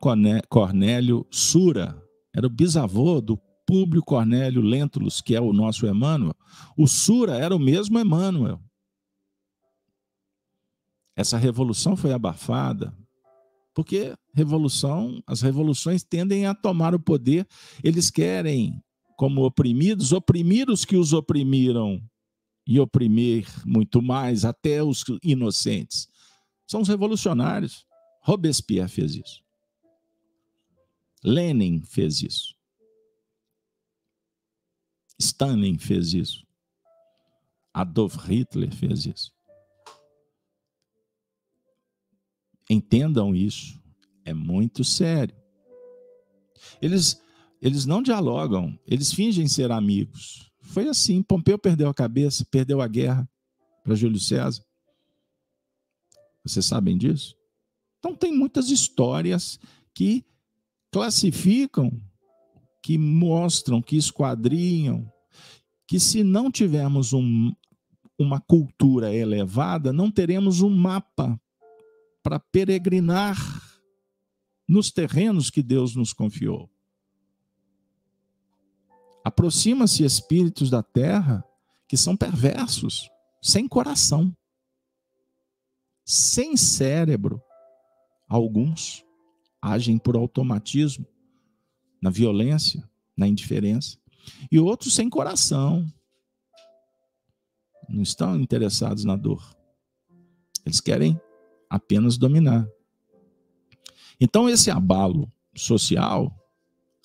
Cornélio Sura, era o bisavô do Públio Cornélio Lentulus, que é o nosso Emmanuel, o Sura era o mesmo Emmanuel. Essa revolução foi abafada, porque revolução, as revoluções tendem a tomar o poder, eles querem, como oprimidos, oprimir os que os oprimiram e oprimir muito mais, até os inocentes. São os revolucionários. Robespierre fez isso. Lenin fez isso. Stalin fez isso. Adolf Hitler fez isso. Entendam isso. É muito sério. Eles, eles não dialogam, eles fingem ser amigos. Foi assim: Pompeu perdeu a cabeça, perdeu a guerra para Júlio César. Vocês sabem disso? Então, tem muitas histórias que classificam que mostram, que esquadrinham, que se não tivermos um, uma cultura elevada, não teremos um mapa para peregrinar nos terrenos que Deus nos confiou. Aproxima-se espíritos da terra que são perversos, sem coração, sem cérebro. Alguns agem por automatismo na violência, na indiferença, e outros sem coração. não estão interessados na dor. Eles querem apenas dominar. Então, esse abalo social,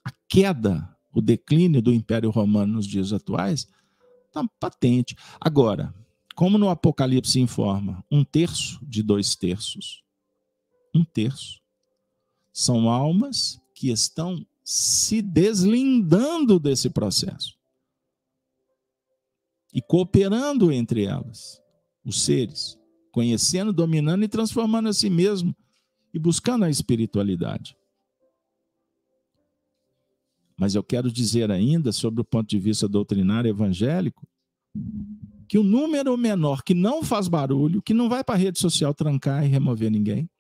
a queda, o declínio do Império Romano nos dias atuais, está patente. Agora, como no Apocalipse informa, um terço de dois terços, um terço, são almas que estão se deslindando desse processo e cooperando entre elas, os seres, conhecendo, dominando e transformando a si mesmo e buscando a espiritualidade. Mas eu quero dizer ainda, sobre o ponto de vista doutrinário evangélico, que o número menor que não faz barulho, que não vai para a rede social trancar e remover ninguém,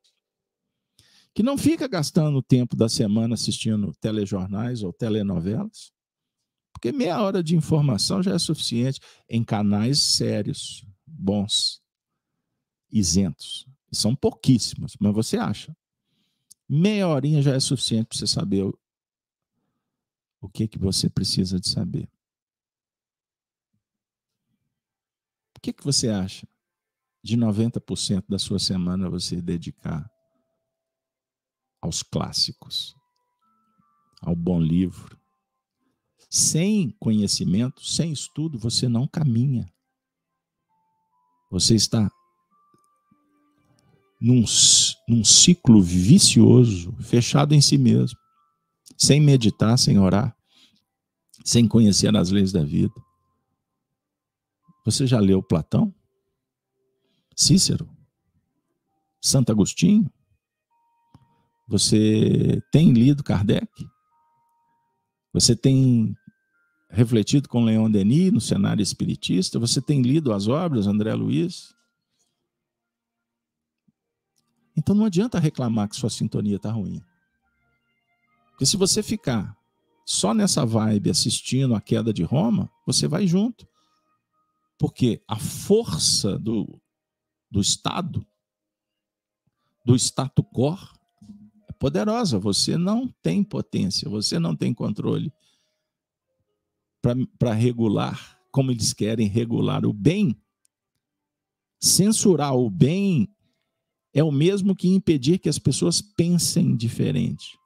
que não fica gastando o tempo da semana assistindo telejornais ou telenovelas, porque meia hora de informação já é suficiente em canais sérios, bons, isentos. São pouquíssimos, mas você acha. Meia horinha já é suficiente para você saber o, o que, que você precisa de saber. O que, que você acha de 90% da sua semana você dedicar aos clássicos, ao bom livro? Sem conhecimento, sem estudo, você não caminha. Você está num, num ciclo vicioso, fechado em si mesmo, sem meditar, sem orar, sem conhecer as leis da vida. Você já leu Platão? Cícero? Santo Agostinho? Você tem lido Kardec? Você tem refletido com Leon Denis no cenário espiritista? Você tem lido as obras, André Luiz? Então não adianta reclamar que sua sintonia está ruim. Porque se você ficar só nessa vibe assistindo a queda de Roma, você vai junto. Porque a força do, do Estado, do status quo, poderosa. Você não tem potência, você não tem controle para regular, como eles querem regular o bem. Censurar o bem é o mesmo que impedir que as pessoas pensem diferente.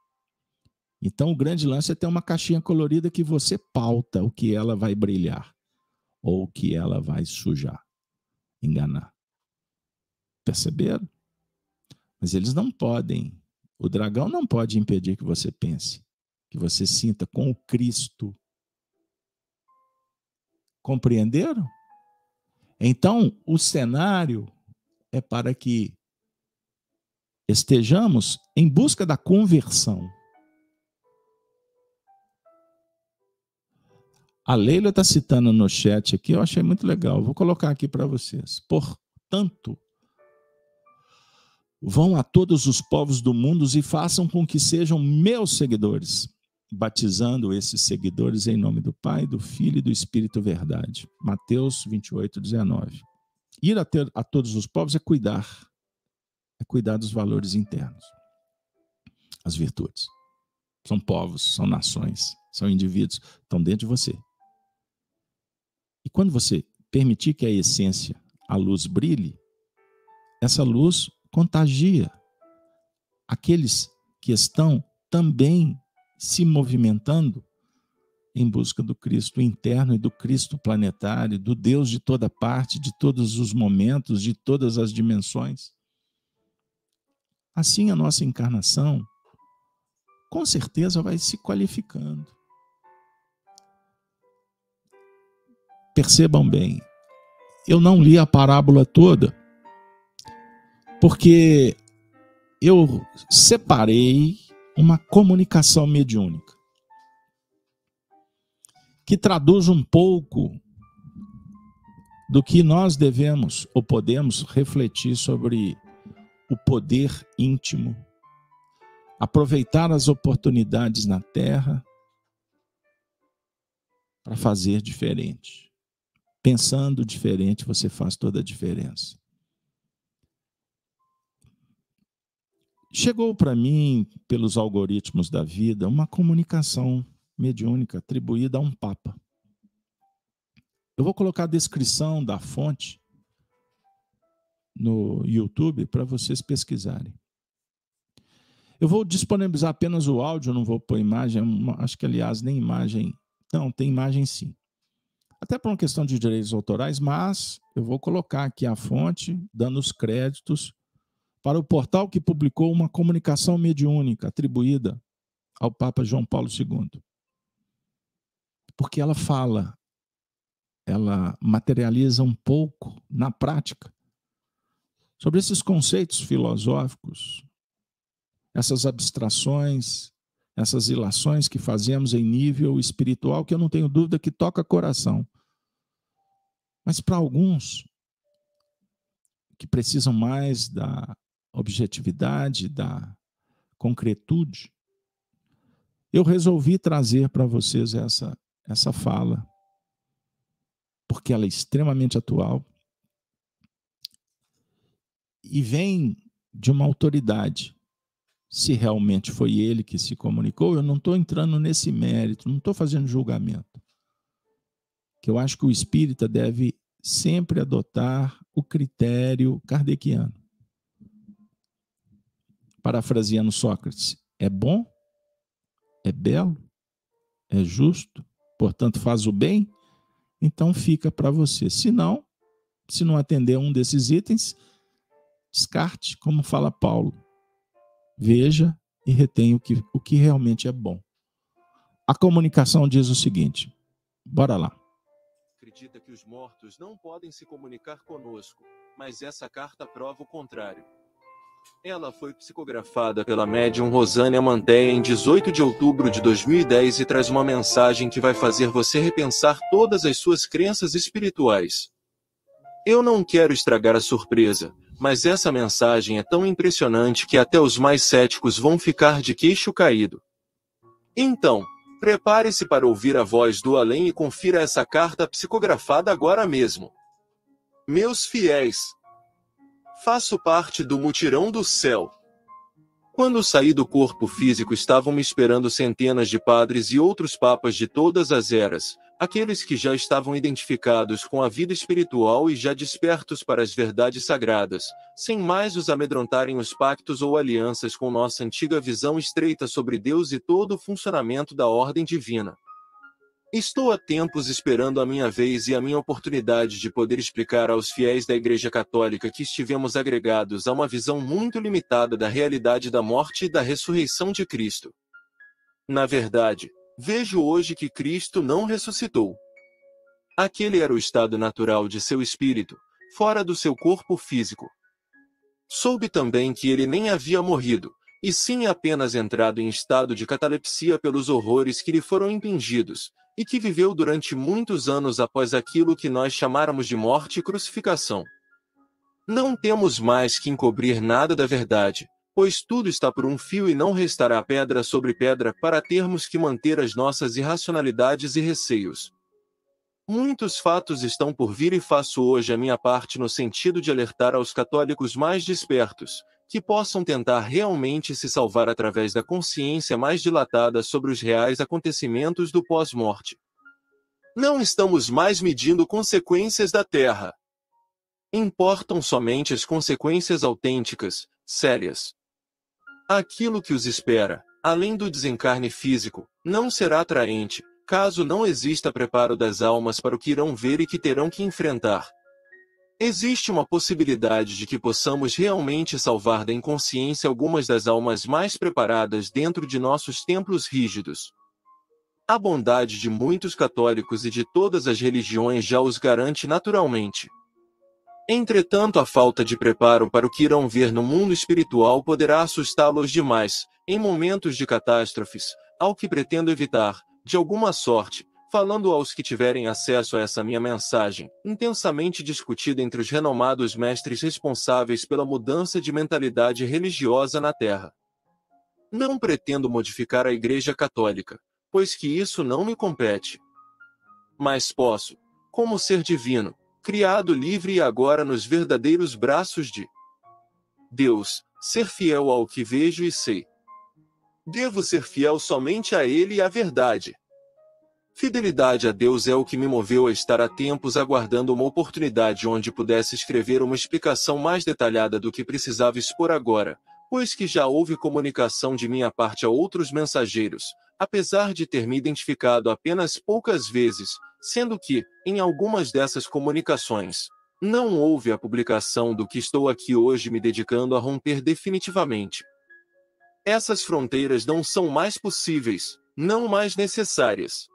Então, o grande lance é ter uma caixinha colorida que você pauta o que ela vai brilhar ou o que ela vai sujar, enganar. Perceberam? Mas eles não podem, o dragão não pode impedir que você pense, que você sinta com o Cristo. Compreenderam? Então, o cenário é para que estejamos em busca da conversão. A Leila está citando no chat aqui, eu achei muito legal. Vou colocar aqui para vocês. Portanto, vão a todos os povos do mundo e façam com que sejam meus seguidores, batizando esses seguidores em nome do Pai, do Filho e do Espírito Verdade. Mateus 28, 19. Ir a, ter, a todos os povos é cuidar é cuidar dos valores internos, as virtudes. São povos, são nações, são indivíduos, estão dentro de você. E quando você permitir que a essência, a luz brilhe, essa luz contagia aqueles que estão também se movimentando em busca do Cristo interno e do Cristo planetário, do Deus de toda parte, de todos os momentos, de todas as dimensões. Assim a nossa encarnação, com certeza, vai se qualificando. Percebam bem, eu não li a parábola toda, porque eu separei uma comunicação mediúnica que traduz um pouco do que nós devemos ou podemos refletir sobre o poder íntimo, aproveitar as oportunidades na terra para fazer diferente. Pensando diferente, você faz toda a diferença. Chegou para mim, pelos algoritmos da vida, uma comunicação mediúnica atribuída a um Papa. Eu vou colocar a descrição da fonte no YouTube para vocês pesquisarem. Eu vou disponibilizar apenas o áudio, não vou pôr imagem, acho que aliás nem imagem. Não, tem imagem sim. Até por uma questão de direitos autorais, mas eu vou colocar aqui a fonte, dando os créditos para o portal que publicou uma comunicação mediúnica atribuída ao Papa João Paulo II. Porque ela fala, ela materializa um pouco na prática sobre esses conceitos filosóficos, essas abstrações, essas ilações que fazemos em nível espiritual, que eu não tenho dúvida que toca coração. Mas para alguns que precisam mais da objetividade, da concretude, eu resolvi trazer para vocês essa, essa fala, porque ela é extremamente atual e vem de uma autoridade se realmente foi ele que se comunicou, eu não estou entrando nesse mérito, não estou fazendo julgamento. Que eu acho que o espírita deve sempre adotar o critério kardeciano. Parafraseando Sócrates, é bom, é belo, é justo, portanto faz o bem, então fica para você. Se não, se não atender um desses itens, descarte, como fala Paulo veja e retenha o que, o que realmente é bom. A comunicação diz o seguinte: bora lá. Acredita que os mortos não podem se comunicar conosco, mas essa carta prova o contrário. Ela foi psicografada pela médium Rosânia Manteia em 18 de outubro de 2010 e traz uma mensagem que vai fazer você repensar todas as suas crenças espirituais. Eu não quero estragar a surpresa, mas essa mensagem é tão impressionante que até os mais céticos vão ficar de queixo caído. Então, prepare-se para ouvir a voz do além e confira essa carta psicografada agora mesmo. Meus fiéis, faço parte do mutirão do céu. Quando saí do corpo físico estavam me esperando centenas de padres e outros papas de todas as eras, Aqueles que já estavam identificados com a vida espiritual e já despertos para as verdades sagradas, sem mais os amedrontarem os pactos ou alianças com nossa antiga visão estreita sobre Deus e todo o funcionamento da ordem divina. Estou há tempos esperando a minha vez e a minha oportunidade de poder explicar aos fiéis da Igreja Católica que estivemos agregados a uma visão muito limitada da realidade da morte e da ressurreição de Cristo. Na verdade, Vejo hoje que Cristo não ressuscitou. Aquele era o estado natural de seu espírito, fora do seu corpo físico. Soube também que ele nem havia morrido, e sim apenas entrado em estado de catalepsia pelos horrores que lhe foram impingidos, e que viveu durante muitos anos após aquilo que nós chamáramos de morte e crucificação. Não temos mais que encobrir nada da verdade, pois tudo está por um fio e não restará pedra sobre pedra para termos que manter as nossas irracionalidades e receios. Muitos fatos estão por vir e faço hoje a minha parte no sentido de alertar aos católicos mais despertos, que possam tentar realmente se salvar através da consciência mais dilatada sobre os reais acontecimentos do pós-morte. Não estamos mais medindo consequências da Terra. Importam somente as consequências autênticas, sérias. Aquilo que os espera, além do desencarne físico, não será atraente, caso não exista preparo das almas para o que irão ver e que terão que enfrentar. Existe uma possibilidade de que possamos realmente salvar da inconsciência algumas das almas mais preparadas dentro de nossos templos rígidos. A bondade de muitos católicos e de todas as religiões já os garante naturalmente. Entretanto, a falta de preparo para o que irão ver no mundo espiritual poderá assustá-los demais, em momentos de catástrofes, ao que pretendo evitar, de alguma sorte, falando aos que tiverem acesso a essa minha mensagem, intensamente discutida entre os renomados mestres responsáveis pela mudança de mentalidade religiosa na Terra. Não pretendo modificar a Igreja Católica, pois que isso não me compete. Mas posso, como ser divino, criado livre e agora nos verdadeiros braços de Deus, ser fiel ao que vejo e sei. Devo ser fiel somente a Ele e à verdade. Fidelidade a Deus é o que me moveu a estar há tempos aguardando uma oportunidade onde pudesse escrever uma explicação mais detalhada do que precisava expor agora, pois que já houve comunicação de minha parte a outros mensageiros, apesar de ter me identificado apenas poucas vezes, sendo que, em algumas dessas comunicações, não houve a publicação do que estou aqui hoje me dedicando a romper definitivamente. Essas fronteiras não são mais possíveis, não mais necessárias.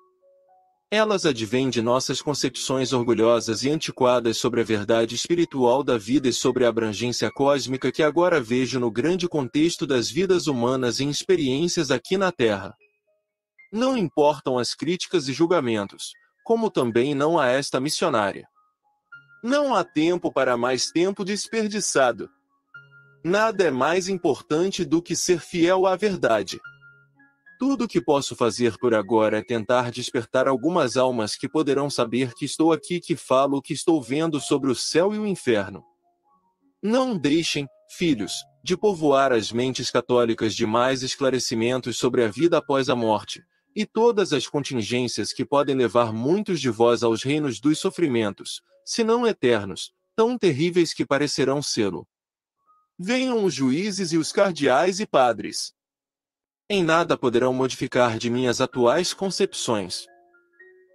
Elas advêm de nossas concepções orgulhosas e antiquadas sobre a verdade espiritual da vida e sobre a abrangência cósmica que agora vejo no grande contexto das vidas humanas e experiências aqui na Terra. Não importam as críticas e julgamentos, como também não a esta missionária. Não há tempo para mais tempo desperdiçado. Nada é mais importante do que ser fiel à verdade. Tudo o que posso fazer por agora é tentar despertar algumas almas que poderão saber que estou aqui, que falo o que estou vendo sobre o céu e o inferno. Não deixem, filhos, de povoar as mentes católicas de mais esclarecimentos sobre a vida após a morte, e todas as contingências que podem levar muitos de vós aos reinos dos sofrimentos, se não eternos, tão terríveis que parecerão sê-lo. Venham os juízes e os cardeais e padres. Em nada poderão modificar de minhas atuais concepções.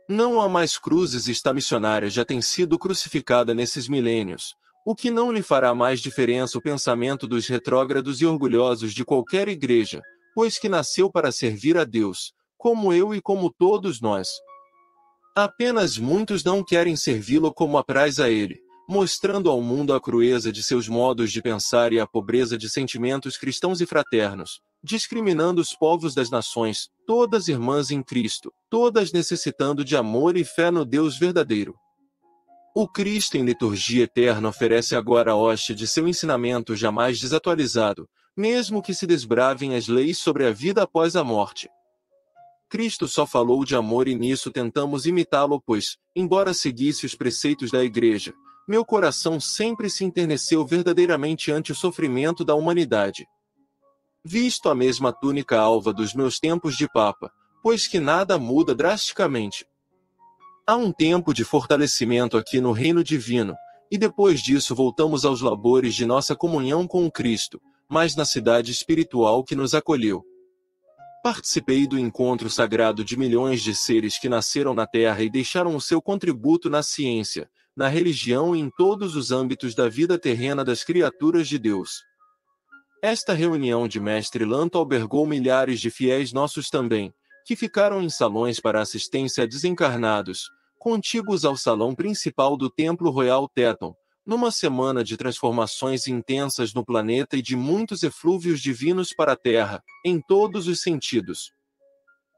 Não há mais cruzes esta missionária já tem sido crucificada nesses milênios, o que não lhe fará mais diferença o pensamento dos retrógrados e orgulhosos de qualquer igreja, pois que nasceu para servir a Deus, como eu e como todos nós. Apenas muitos não querem servi-lo como apraz a ele, mostrando ao mundo a crueza de seus modos de pensar e a pobreza de sentimentos cristãos e fraternos, discriminando os povos das nações, todas irmãs em Cristo, todas necessitando de amor e fé no Deus verdadeiro. O Cristo em liturgia eterna oferece agora a hóstia de seu ensinamento jamais desatualizado, mesmo que se desbravem as leis sobre a vida após a morte. Cristo só falou de amor e nisso tentamos imitá-lo, pois, embora seguisse os preceitos da Igreja, meu coração sempre se enterneceu verdadeiramente ante o sofrimento da humanidade. Visto a mesma túnica alva dos meus tempos de Papa, pois que nada muda drasticamente. Há um tempo de fortalecimento aqui no reino divino, e depois disso voltamos aos labores de nossa comunhão com o Cristo, mas na cidade espiritual que nos acolheu. Participei do encontro sagrado de milhões de seres que nasceram na Terra e deixaram o seu contributo na ciência, na religião e em todos os âmbitos da vida terrena das criaturas de Deus. Esta reunião de Mestre Lanto albergou milhares de fiéis nossos também, que ficaram em salões para assistência a desencarnados, contíguos ao salão principal do Templo Royal Teton, numa semana de transformações intensas no planeta e de muitos eflúvios divinos para a Terra, em todos os sentidos.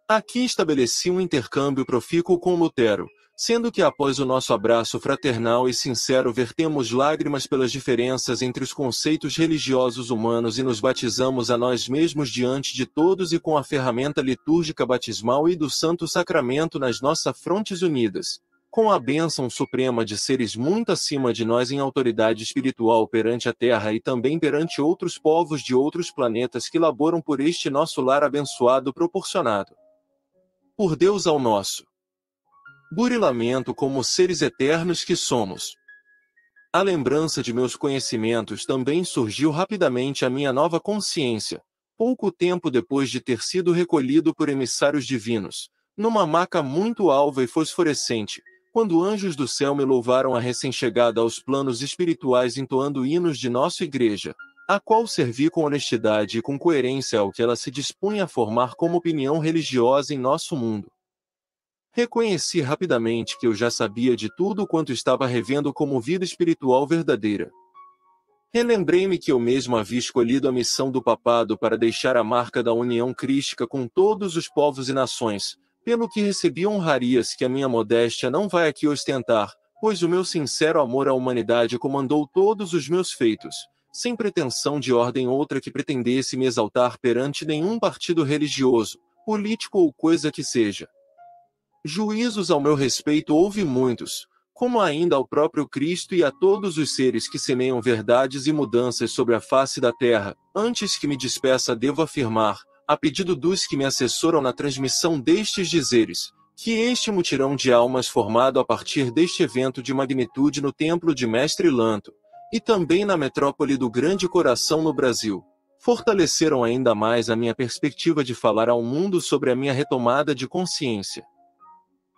Aqui estabeleci um intercâmbio profícuo com Lutero, sendo que após o nosso abraço fraternal e sincero vertemos lágrimas pelas diferenças entre os conceitos religiosos humanos e nos batizamos a nós mesmos diante de todos e com a ferramenta litúrgica batismal e do Santo Sacramento nas nossas frontes unidas com a bênção suprema de seres muito acima de nós em autoridade espiritual perante a Terra e também perante outros povos de outros planetas que laboram por este nosso lar abençoado proporcionado. Por Deus ao nosso burilamento como seres eternos que somos. A lembrança de meus conhecimentos também surgiu rapidamente à minha nova consciência, pouco tempo depois de ter sido recolhido por emissários divinos, numa maca muito alva e fosforescente, quando anjos do céu me louvaram a recém-chegada aos planos espirituais entoando hinos de nossa igreja, a qual servi com honestidade e com coerência ao que ela se dispunha a formar como opinião religiosa em nosso mundo. Reconheci rapidamente que eu já sabia de tudo quanto estava revendo como vida espiritual verdadeira. Relembrei-me que eu mesmo havia escolhido a missão do papado para deixar a marca da união crística com todos os povos e nações, pelo que recebi honrarias que a minha modéstia não vai aqui ostentar, pois o meu sincero amor à humanidade comandou todos os meus feitos, sem pretensão de ordem outra que pretendesse me exaltar perante nenhum partido religioso, político ou coisa que seja. Juízos ao meu respeito houve muitos, como ainda ao próprio Cristo e a todos os seres que semeiam verdades e mudanças sobre a face da terra. Antes que me despeça, devo afirmar, a pedido dos que me assessoram na transmissão destes dizeres, que este mutirão de almas formado a partir deste evento de magnitude no templo de Mestre Lanto, e também na metrópole do Grande Coração no Brasil, fortaleceram ainda mais a minha perspectiva de falar ao mundo sobre a minha retomada de consciência.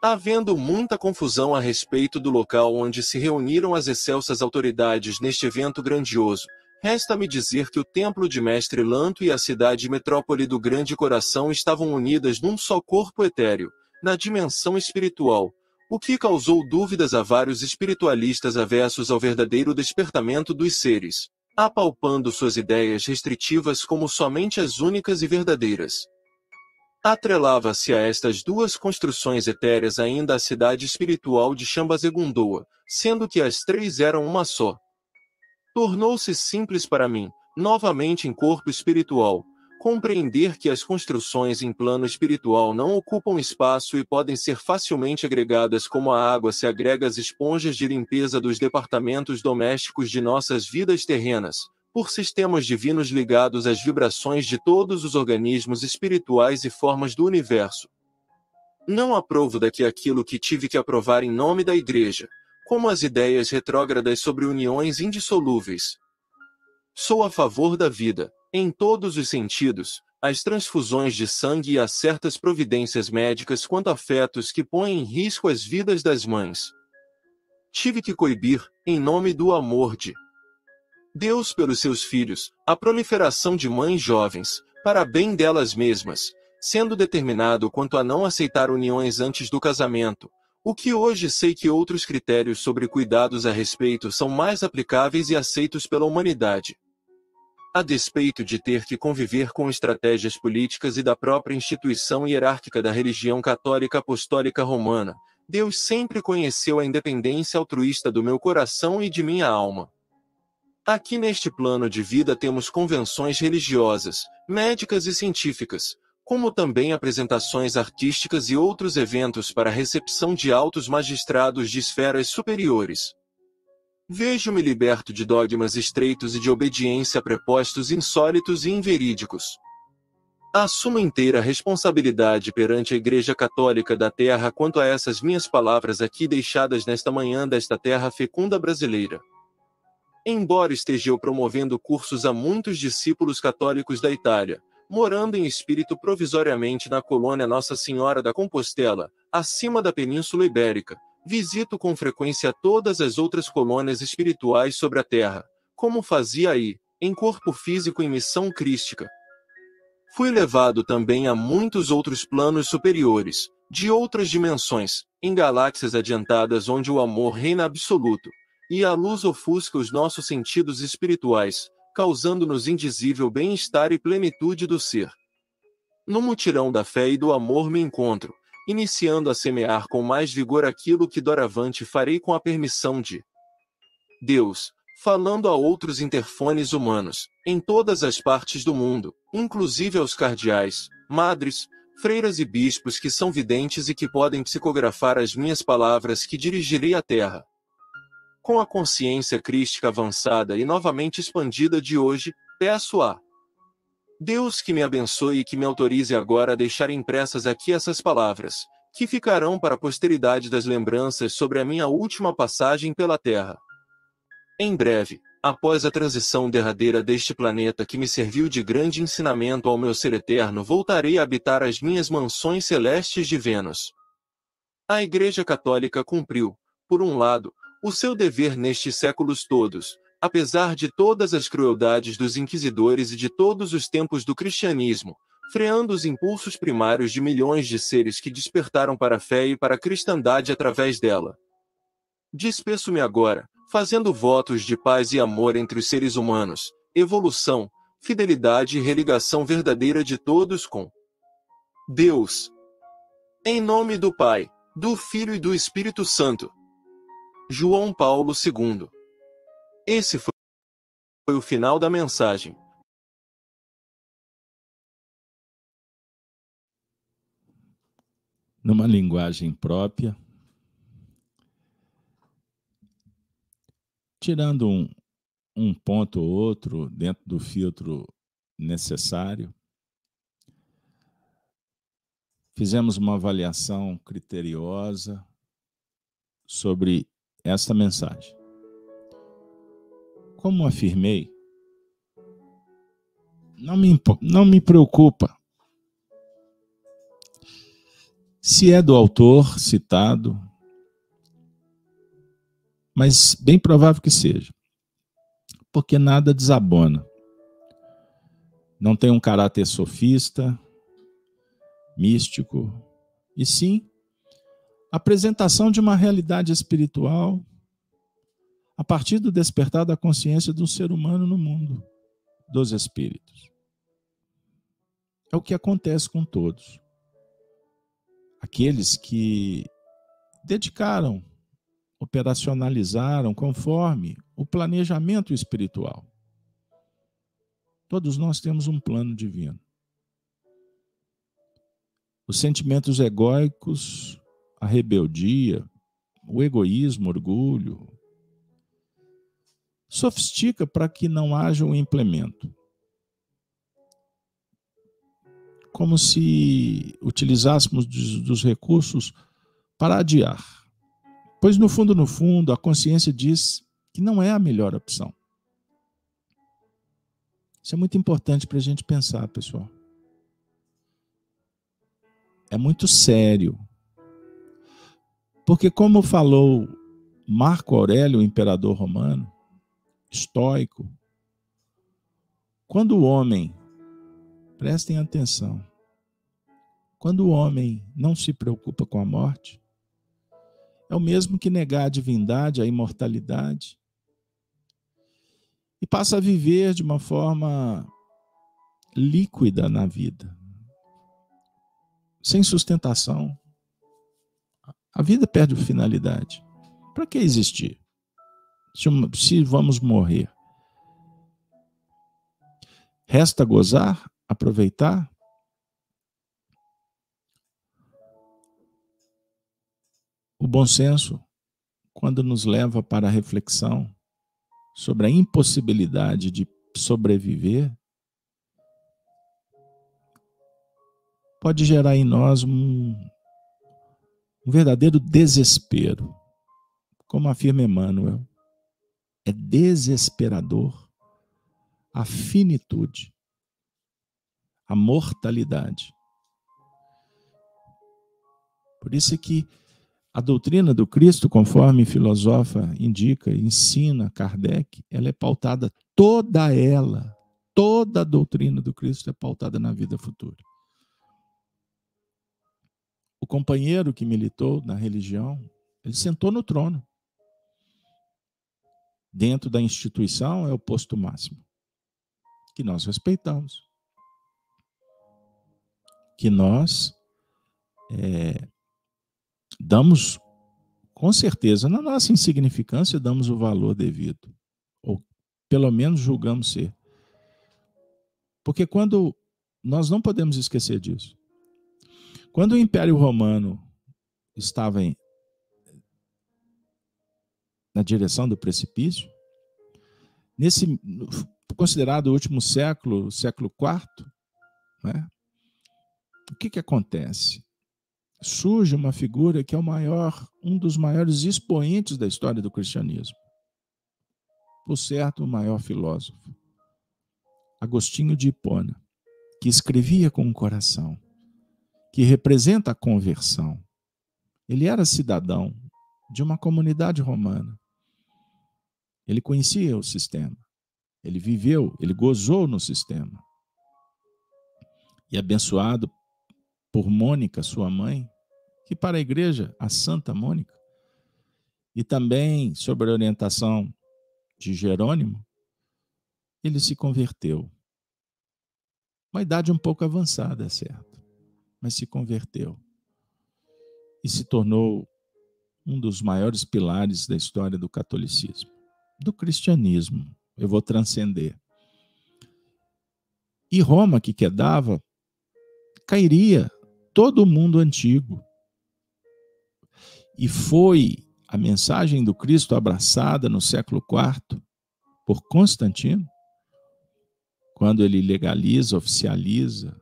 Havendo muita confusão a respeito do local onde se reuniram as excelsas autoridades neste evento grandioso, Resta-me dizer que o templo de Mestre Lanto e a cidade metrópole do Grande Coração estavam unidas num só corpo etéreo, na dimensão espiritual, o que causou dúvidas a vários espiritualistas avessos ao verdadeiro despertamento dos seres, apalpando suas ideias restritivas como somente as únicas e verdadeiras. Atrelava-se a estas duas construções etéreas ainda a cidade espiritual de Chambazegundoa, sendo que as três eram uma só. Tornou-se simples para mim, novamente em corpo espiritual, compreender que as construções em plano espiritual não ocupam espaço e podem ser facilmente agregadas como a água se agrega às esponjas de limpeza dos departamentos domésticos de nossas vidas terrenas, por sistemas divinos ligados às vibrações de todos os organismos espirituais e formas do universo. Não aprovo daqui aquilo que tive que aprovar em nome da Igreja, como as ideias retrógradas sobre uniões indissolúveis. Sou a favor da vida, em todos os sentidos, as transfusões de sangue e a certas providências médicas quanto a fetos que põem em risco as vidas das mães. Tive que coibir, em nome do amor de Deus pelos seus filhos, a proliferação de mães jovens, para bem delas mesmas, sendo determinado quanto a não aceitar uniões antes do casamento, o que hoje sei que outros critérios sobre cuidados a respeito são mais aplicáveis e aceitos pela humanidade. A despeito de ter que conviver com estratégias políticas e da própria instituição hierárquica da religião católica apostólica romana, Deus sempre conheceu a independência altruísta do meu coração e de minha alma. Aqui neste plano de vida temos convenções religiosas, médicas e científicas, como também apresentações artísticas e outros eventos para recepção de altos magistrados de esferas superiores. Vejo-me liberto de dogmas estreitos e de obediência a prepostos insólitos e inverídicos. Assumo inteira responsabilidade perante a Igreja Católica da Terra quanto a essas minhas palavras aqui deixadas nesta manhã desta terra fecunda brasileira. Embora esteja eu promovendo cursos a muitos discípulos católicos da Itália, morando em espírito provisoriamente na colônia Nossa Senhora da Compostela, acima da Península Ibérica. Visito com frequência todas as outras colônias espirituais sobre a Terra, como fazia aí, em corpo físico em missão crística. Fui levado também a muitos outros planos superiores, de outras dimensões, em galáxias adiantadas onde o amor reina absoluto, e a luz ofusca os nossos sentidos espirituais, causando-nos indizível bem-estar e plenitude do ser. No mutirão da fé e do amor me encontro, iniciando a semear com mais vigor aquilo que doravante farei com a permissão de Deus, falando a outros interfones humanos, em todas as partes do mundo, inclusive aos cardeais, madres, freiras e bispos que são videntes e que podem psicografar as minhas palavras que dirigirei à terra. Com a consciência crística avançada e novamente expandida de hoje, peço a Deus que me abençoe e que me autorize agora a deixar impressas aqui essas palavras, que ficarão para a posteridade das lembranças sobre a minha última passagem pela Terra. Em breve, após a transição derradeira deste planeta que me serviu de grande ensinamento ao meu ser eterno, voltarei a habitar as minhas mansões celestes de Vênus. A Igreja Católica cumpriu, por um lado, o seu dever nestes séculos todos, apesar de todas as crueldades dos inquisidores e de todos os tempos do cristianismo, freando os impulsos primários de milhões de seres que despertaram para a fé e para a cristandade através dela. Despeço-me agora, fazendo votos de paz e amor entre os seres humanos, evolução, fidelidade e religação verdadeira de todos com Deus. Em nome do Pai, do Filho e do Espírito Santo. João Paulo II. Esse foi o final da mensagem. Numa linguagem própria, tirando um, um ponto ou outro dentro do filtro necessário, fizemos uma avaliação criteriosa sobre esta mensagem. Como afirmei, não me, não me preocupa se é do autor citado, mas bem provável que seja, porque nada desabona. Não tem um caráter sofista, místico, e sim apresentação de uma realidade espiritual a partir do despertar da consciência do ser humano no mundo dos espíritos. É o que acontece com todos. Aqueles que dedicaram, operacionalizaram conforme o planejamento espiritual. Todos nós temos um plano divino. Os sentimentos egóicos, a rebeldia, o egoísmo, orgulho, sofistica para que não haja um implemento. como se utilizássemos dos recursos para adiar. Pois, no fundo, no fundo, a consciência diz que não é a melhor opção. Isso é muito importante para a gente pensar, pessoal. É muito sério. Porque, como falou Marco Aurélio, o imperador romano, estoico, quando o homem Prestem atenção. Quando o homem não se preocupa com a morte, é o mesmo que negar a divindade, a imortalidade, e passa a viver de uma forma líquida na vida, sem sustentação. A vida perde finalidade. Para que existir? Se vamos morrer. Resta gozar aproveitar? O bom senso, quando nos leva para a reflexão sobre a impossibilidade de sobreviver, pode gerar em nós um, um verdadeiro desespero. Como afirma Emmanuel, é desesperador a finitude a mortalidade. Por isso é que a doutrina do Cristo, conforme filosofa indica, ensina Kardec, ela é pautada toda ela, toda a doutrina do Cristo é pautada na vida futura. Companheiro que militou na religião, ele sentou no trono. Dentro da instituição é o posto máximo, que nós respeitamos que nós é, damos, com certeza, na nossa insignificância, damos o valor devido, ou pelo menos julgamos ser. Porque quando nós não podemos esquecer disso. Quando o Império Romano estava em, na direção do precipício, nesse considerado o último século, século IV, né, o que, que acontece? Surge uma figura que é o maior, um dos maiores expoentes da história do cristianismo. Por certo, o maior filósofo. Agostinho de Hipona, que escrevia com o coração, que representa a conversão. Ele era cidadão de uma comunidade romana. Ele conhecia o sistema. Ele viveu, ele gozou no sistema. E abençoado por Mônica, sua mãe, que para a igreja, a Santa Mônica, e também sobre a orientação de Jerônimo, ele se converteu. Uma idade um pouco avançada, é certo, mas se converteu e se tornou um dos maiores pilares da história do catolicismo, do cristianismo. Eu vou transcender. E Roma, que quedava, cairia todo o mundo antigo. E foi a mensagem do Cristo abraçada no século IV por Constantino, quando ele legaliza, oficializa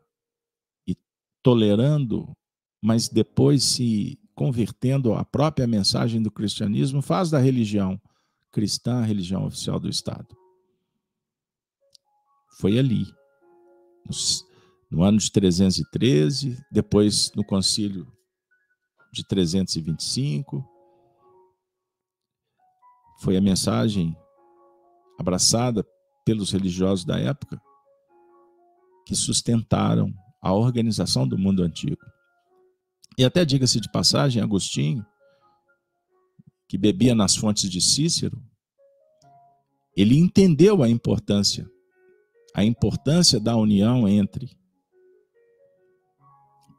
tolerando mas depois se convertendo à própria mensagem do cristianismo, faz da religião cristã a religião oficial do Estado. Foi ali, no ano de 313, depois no concílio de 325. Foi a mensagem abraçada pelos religiosos da época que sustentaram a organização do mundo antigo. E até diga-se de passagem, Agostinho, que bebia nas fontes de Cícero, ele entendeu a importância, a importância da união entre,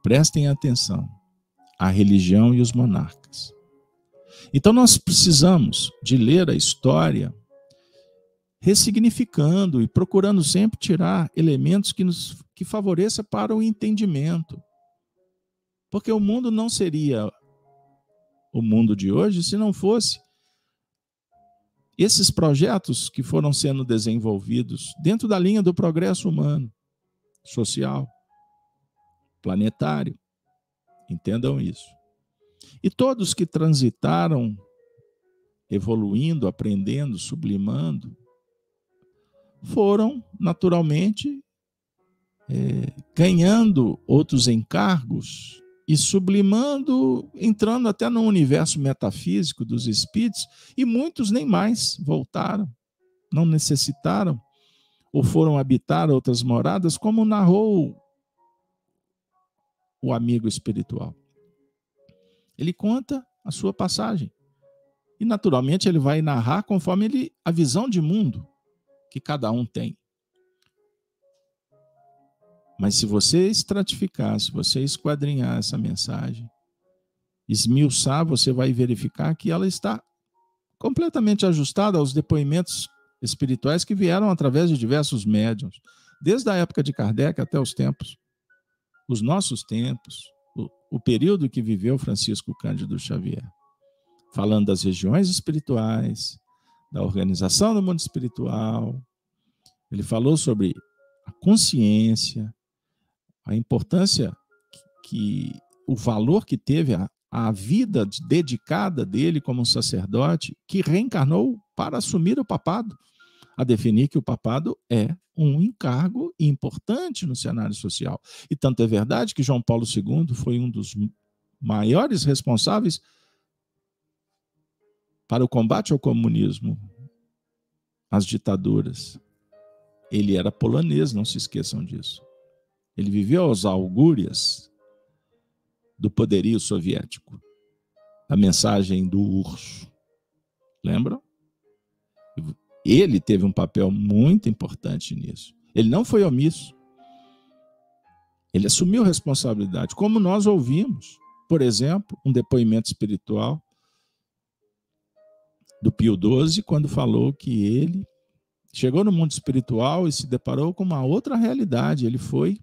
prestem atenção, a religião e os monarcas. Então nós precisamos de ler a história ressignificando e procurando sempre tirar elementos que nos que favoreça para o entendimento. Porque o mundo não seria o mundo de hoje se não fosse esses projetos que foram sendo desenvolvidos dentro da linha do progresso humano, social, planetário. Entendam isso. E todos que transitaram evoluindo, aprendendo, sublimando, foram naturalmente é, ganhando outros encargos e sublimando, entrando até no universo metafísico dos espíritos, e muitos nem mais voltaram, não necessitaram, ou foram habitar outras moradas, como narrou o amigo espiritual. Ele conta a sua passagem. E naturalmente ele vai narrar conforme ele a visão de mundo que cada um tem. Mas se você estratificar, se você esquadrinhar essa mensagem, esmiuçar, você vai verificar que ela está completamente ajustada aos depoimentos espirituais que vieram através de diversos médiums, desde a época de Kardec até os tempos, os nossos tempos, o, o período que viveu Francisco Cândido Xavier, falando das regiões espirituais, da organização do mundo espiritual. Ele falou sobre a consciência, a importância que, o valor que teve a, a vida dedicada dele como sacerdote, que reencarnou para assumir o papado, a definir que o papado é um encargo importante no cenário social. E tanto é verdade que João Paulo II foi um dos maiores responsáveis para o combate ao comunismo, às ditaduras. Ele era polonês, não se esqueçam disso. Ele viveu aos augúrias do poderio soviético. A mensagem do urso. Lembram? Ele teve um papel muito importante nisso. Ele não foi omisso. Ele assumiu responsabilidade, como nós ouvimos, por exemplo, um depoimento espiritual do Pio XII, quando falou que ele chegou no mundo espiritual e se deparou com uma outra realidade. Ele foi,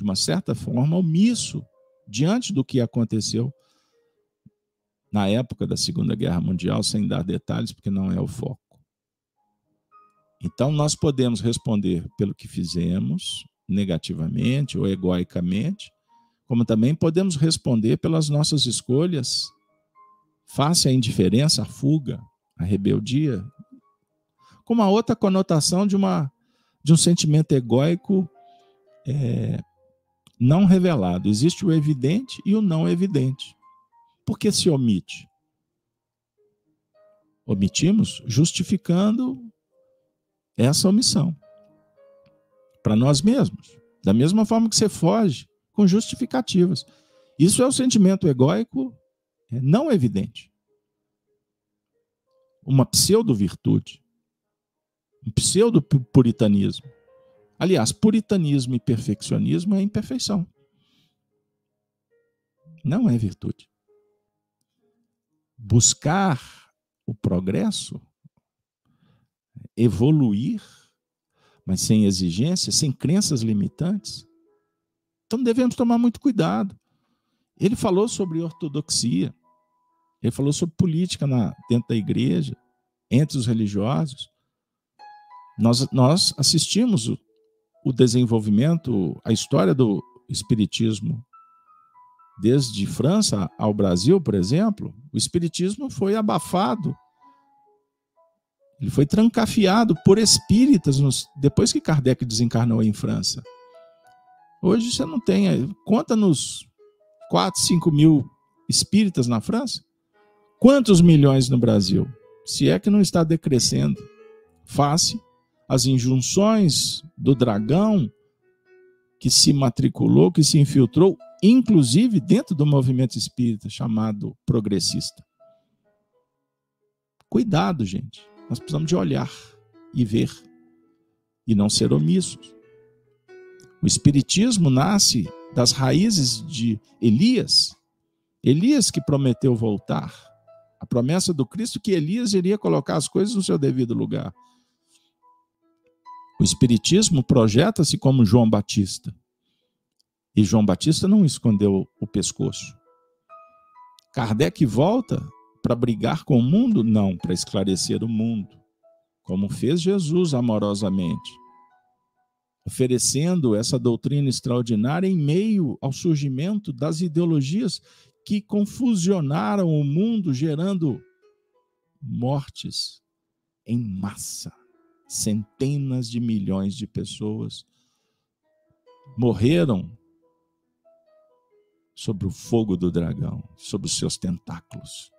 de uma certa forma, omisso diante do que aconteceu na época da Segunda Guerra Mundial, sem dar detalhes, porque não é o foco. Então, nós podemos responder pelo que fizemos, negativamente ou egoicamente, como também podemos responder pelas nossas escolhas, face à indiferença, à fuga, a rebeldia, com uma outra conotação de, uma, de um sentimento egóico é, não revelado. Existe o evidente e o não evidente. Por que se omite? Omitimos justificando essa omissão para nós mesmos. Da mesma forma que você foge com justificativas. Isso é o sentimento egóico é, não evidente uma pseudo-virtude, um pseudo-puritanismo. Aliás, puritanismo e perfeccionismo é imperfeição. Não é virtude. Buscar o progresso, evoluir, mas sem exigências, sem crenças limitantes. Então devemos tomar muito cuidado. Ele falou sobre ortodoxia. Ele falou sobre política na, dentro da igreja, entre os religiosos. Nós, nós assistimos o, o desenvolvimento, a história do espiritismo desde França ao Brasil, por exemplo, o espiritismo foi abafado. Ele foi trancafiado por espíritas nos, depois que Kardec desencarnou em França. Hoje você não tem, conta nos 4, 5 mil espíritas na França. Quantos milhões no Brasil? Se é que não está decrescendo. Face às injunções do dragão que se matriculou, que se infiltrou, inclusive dentro do movimento espírita chamado progressista. Cuidado, gente. Nós precisamos de olhar e ver e não ser omissos. O espiritismo nasce das raízes de Elias. Elias que prometeu voltar. A promessa do Cristo que Elias iria colocar as coisas no seu devido lugar. O Espiritismo projeta-se como João Batista. E João Batista não escondeu o pescoço. Kardec volta para brigar com o mundo? Não, para esclarecer o mundo, como fez Jesus amorosamente, oferecendo essa doutrina extraordinária em meio ao surgimento das ideologias que confusionaram o mundo, gerando mortes em massa centenas de milhões de pessoas morreram sobre o fogo do dragão, sobre os seus tentáculos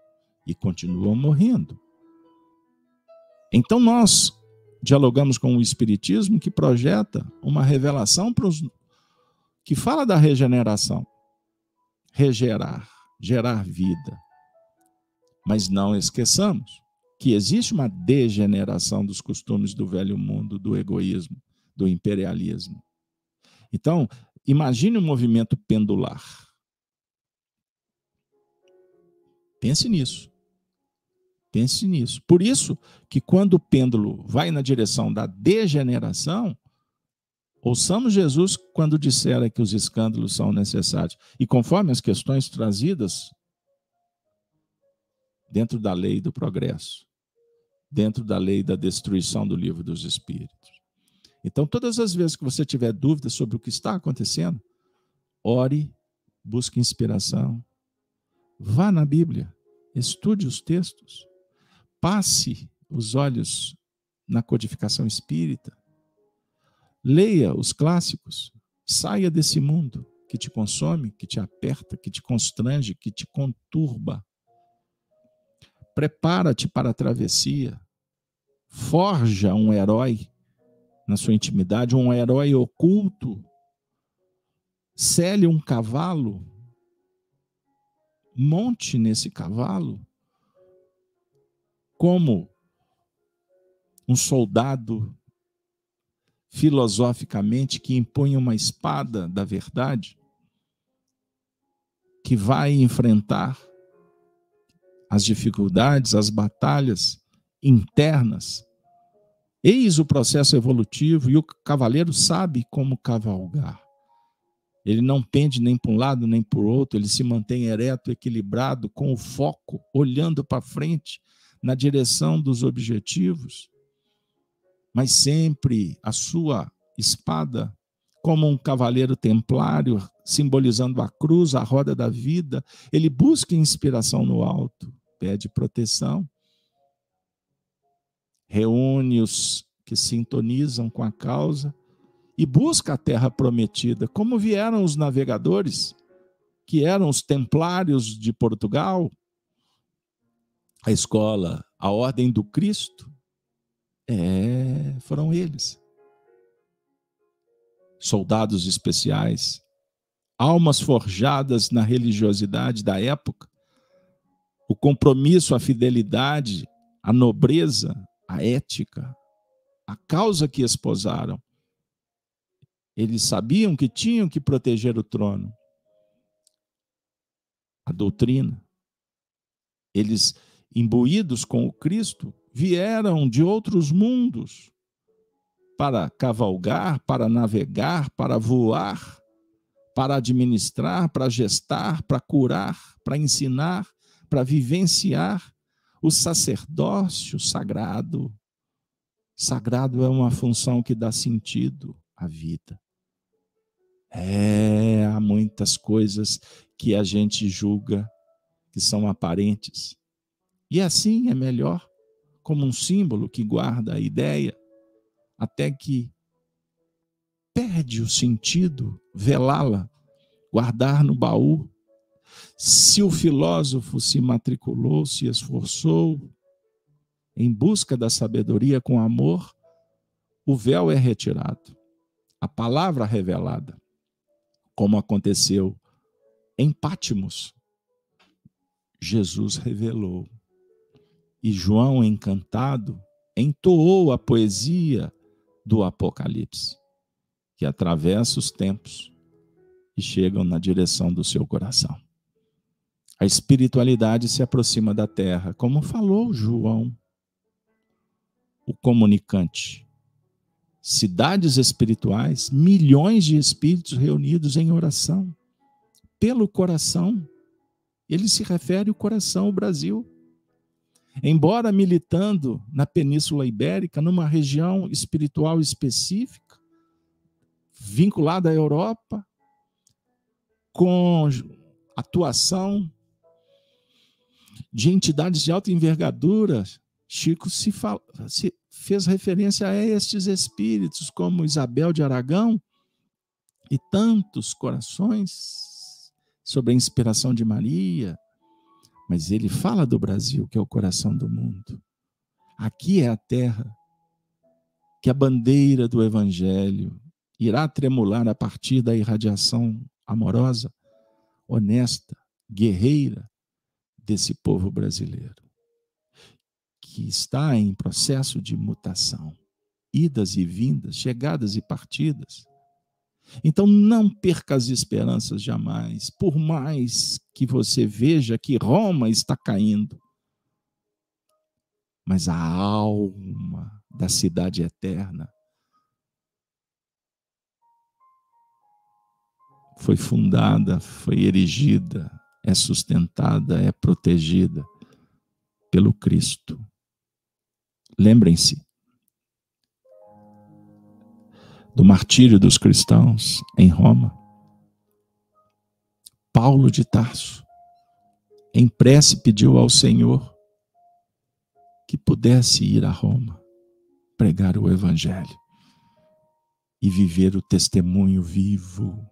e continuam morrendo. Então nós dialogamos com o espiritismo que projeta uma revelação para os que fala da regeneração, regerar, gerar vida. Mas não esqueçamos que existe uma degeneração dos costumes do velho mundo, do egoísmo, do imperialismo. Então, imagine um movimento pendular. Pense nisso. Pense nisso. Por isso que quando o pêndulo vai na direção da degeneração, ouçamos Jesus quando dissera que os escândalos são necessários. E conforme as questões trazidas dentro da lei do progresso dentro da lei da destruição do livro dos espíritos. Então, todas as vezes que você tiver dúvidas sobre o que está acontecendo, ore, busque inspiração, vá na Bíblia, estude os textos, passe os olhos na codificação espírita, leia os clássicos, saia desse mundo que te consome, que te aperta, que te constrange, que te conturba. Prepara-te para a travessia. Forja um herói na sua intimidade, um herói oculto. Cele um cavalo. Monte nesse cavalo como um soldado filosoficamente que impõe uma espada da verdade, que vai enfrentar as dificuldades, as batalhas internas. Eis o processo evolutivo e o cavaleiro sabe como cavalgar. Ele não pende nem para um lado nem para o outro, ele se mantém ereto, equilibrado, com o foco, olhando para frente, na direção dos objetivos, mas sempre a sua espada, como um cavaleiro templário, simbolizando a cruz, a roda da vida, ele busca inspiração no alto pede proteção, reúne os que sintonizam com a causa e busca a terra prometida, como vieram os navegadores, que eram os templários de Portugal, a escola, a ordem do Cristo, é, foram eles. Soldados especiais, almas forjadas na religiosidade da época, o compromisso, a fidelidade, a nobreza, a ética, a causa que esposaram. Eles sabiam que tinham que proteger o trono, a doutrina. Eles, imbuídos com o Cristo, vieram de outros mundos para cavalgar, para navegar, para voar, para administrar, para gestar, para curar, para ensinar, para vivenciar o sacerdócio sagrado. Sagrado é uma função que dá sentido à vida. É, há muitas coisas que a gente julga que são aparentes. E assim é melhor, como um símbolo que guarda a ideia, até que perde o sentido velá-la, guardar no baú. Se o filósofo se matriculou, se esforçou em busca da sabedoria com amor, o véu é retirado, a palavra revelada como aconteceu em Pátimos. Jesus revelou. E João, encantado, entoou a poesia do Apocalipse, que atravessa os tempos e chegam na direção do seu coração. A espiritualidade se aproxima da terra, como falou João, o comunicante cidades espirituais, milhões de espíritos reunidos em oração, pelo coração. Ele se refere ao coração, o Brasil. Embora militando na Península Ibérica, numa região espiritual específica, vinculada à Europa, com atuação de entidades de alta envergadura, Chico se, fala, se fez referência a estes espíritos, como Isabel de Aragão e tantos corações, sobre a inspiração de Maria. Mas ele fala do Brasil, que é o coração do mundo. Aqui é a terra que a bandeira do Evangelho irá tremular a partir da irradiação amorosa, honesta, guerreira desse povo brasileiro que está em processo de mutação, idas e vindas, chegadas e partidas. Então não perca as esperanças jamais, por mais que você veja que Roma está caindo. Mas a alma da cidade eterna foi fundada, foi erigida, é sustentada, é protegida pelo Cristo. Lembrem-se do martírio dos cristãos em Roma. Paulo de Tarso, em prece, pediu ao Senhor que pudesse ir a Roma, pregar o Evangelho e viver o testemunho vivo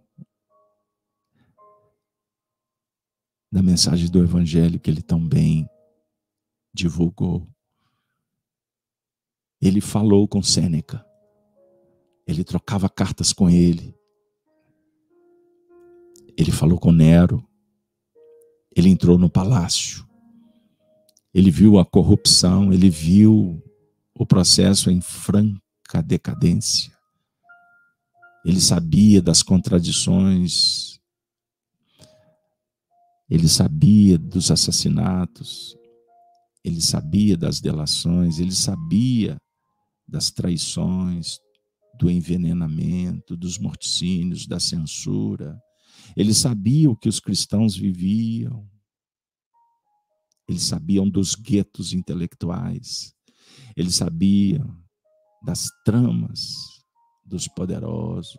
da mensagem do Evangelho que ele tão bem divulgou. Ele falou com Sêneca. Ele trocava cartas com ele. Ele falou com Nero. Ele entrou no palácio. Ele viu a corrupção, ele viu o processo em franca decadência. Ele sabia das contradições, ele sabia dos assassinatos, ele sabia das delações, ele sabia das traições, do envenenamento, dos morticínios, da censura. Eles sabiam que os cristãos viviam. Eles sabiam dos guetos intelectuais. Eles sabiam das tramas dos poderosos.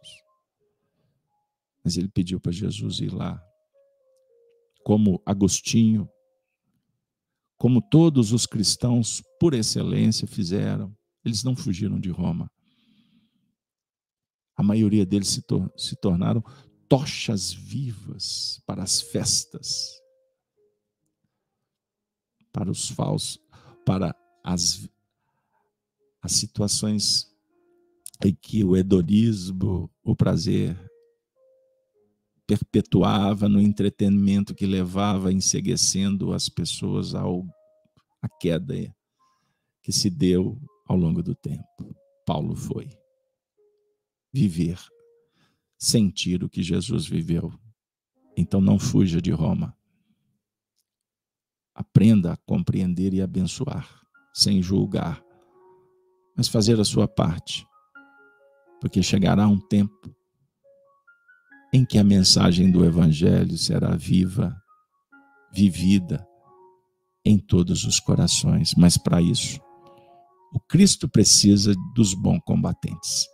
Mas ele pediu para Jesus ir lá. Como Agostinho, como todos os cristãos por excelência fizeram, eles não fugiram de Roma. A maioria deles se, tor se tornaram tochas vivas para as festas, para os falsos, para as, as situações em que o hedonismo, o prazer, perpetuava no entretenimento que levava enseguecendo as pessoas ao à queda que se deu ao longo do tempo. Paulo foi viver, sentir o que Jesus viveu. Então não fuja de Roma. Aprenda a compreender e abençoar, sem julgar, mas fazer a sua parte, porque chegará um tempo em que a mensagem do Evangelho será viva, vivida em todos os corações. Mas para isso, o Cristo precisa dos bons combatentes.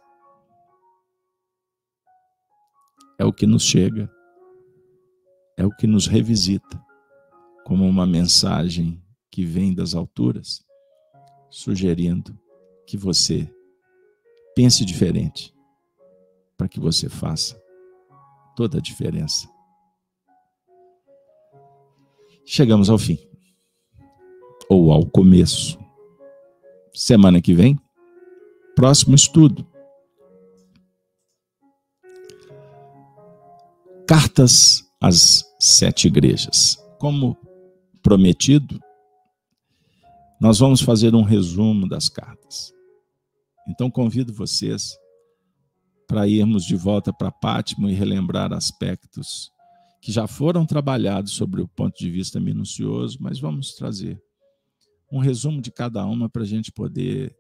é o que nos chega, é o que nos revisita, como uma mensagem que vem das alturas, sugerindo que você pense diferente, para que você faça toda a diferença. Chegamos ao fim, ou ao começo. Semana que vem, próximo estudo. Cartas às sete igrejas. Como prometido, nós vamos fazer um resumo das cartas. Então convido vocês para irmos de volta para Pátimo e relembrar aspectos que já foram trabalhados sobre o ponto de vista minucioso, mas vamos trazer um resumo de cada uma para a gente poder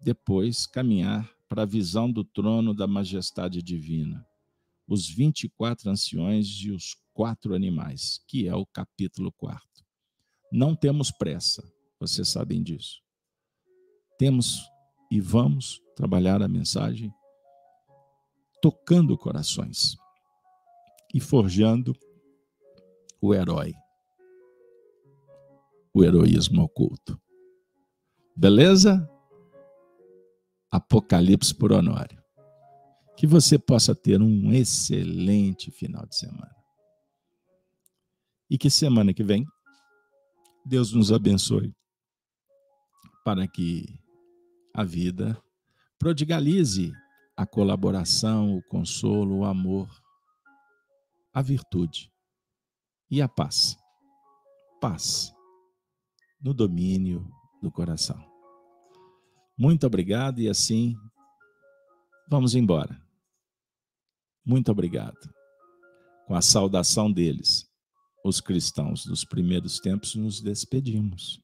depois caminhar para a visão do trono da majestade divina, os 24 anciões e os quatro animais, que é o capítulo quarto. Não temos pressa, vocês sabem disso. Temos e vamos trabalhar a mensagem tocando corações e forjando o herói, o heroísmo oculto. Beleza? Apocalipse por Honório. Que você possa ter um excelente final de semana. E que semana que vem Deus nos abençoe para que a vida prodigalize a colaboração, o consolo, o amor, a virtude e a paz. Paz no domínio do coração. Muito obrigado e assim vamos embora. Muito obrigado. Com a saudação deles, os cristãos dos primeiros tempos, nos despedimos.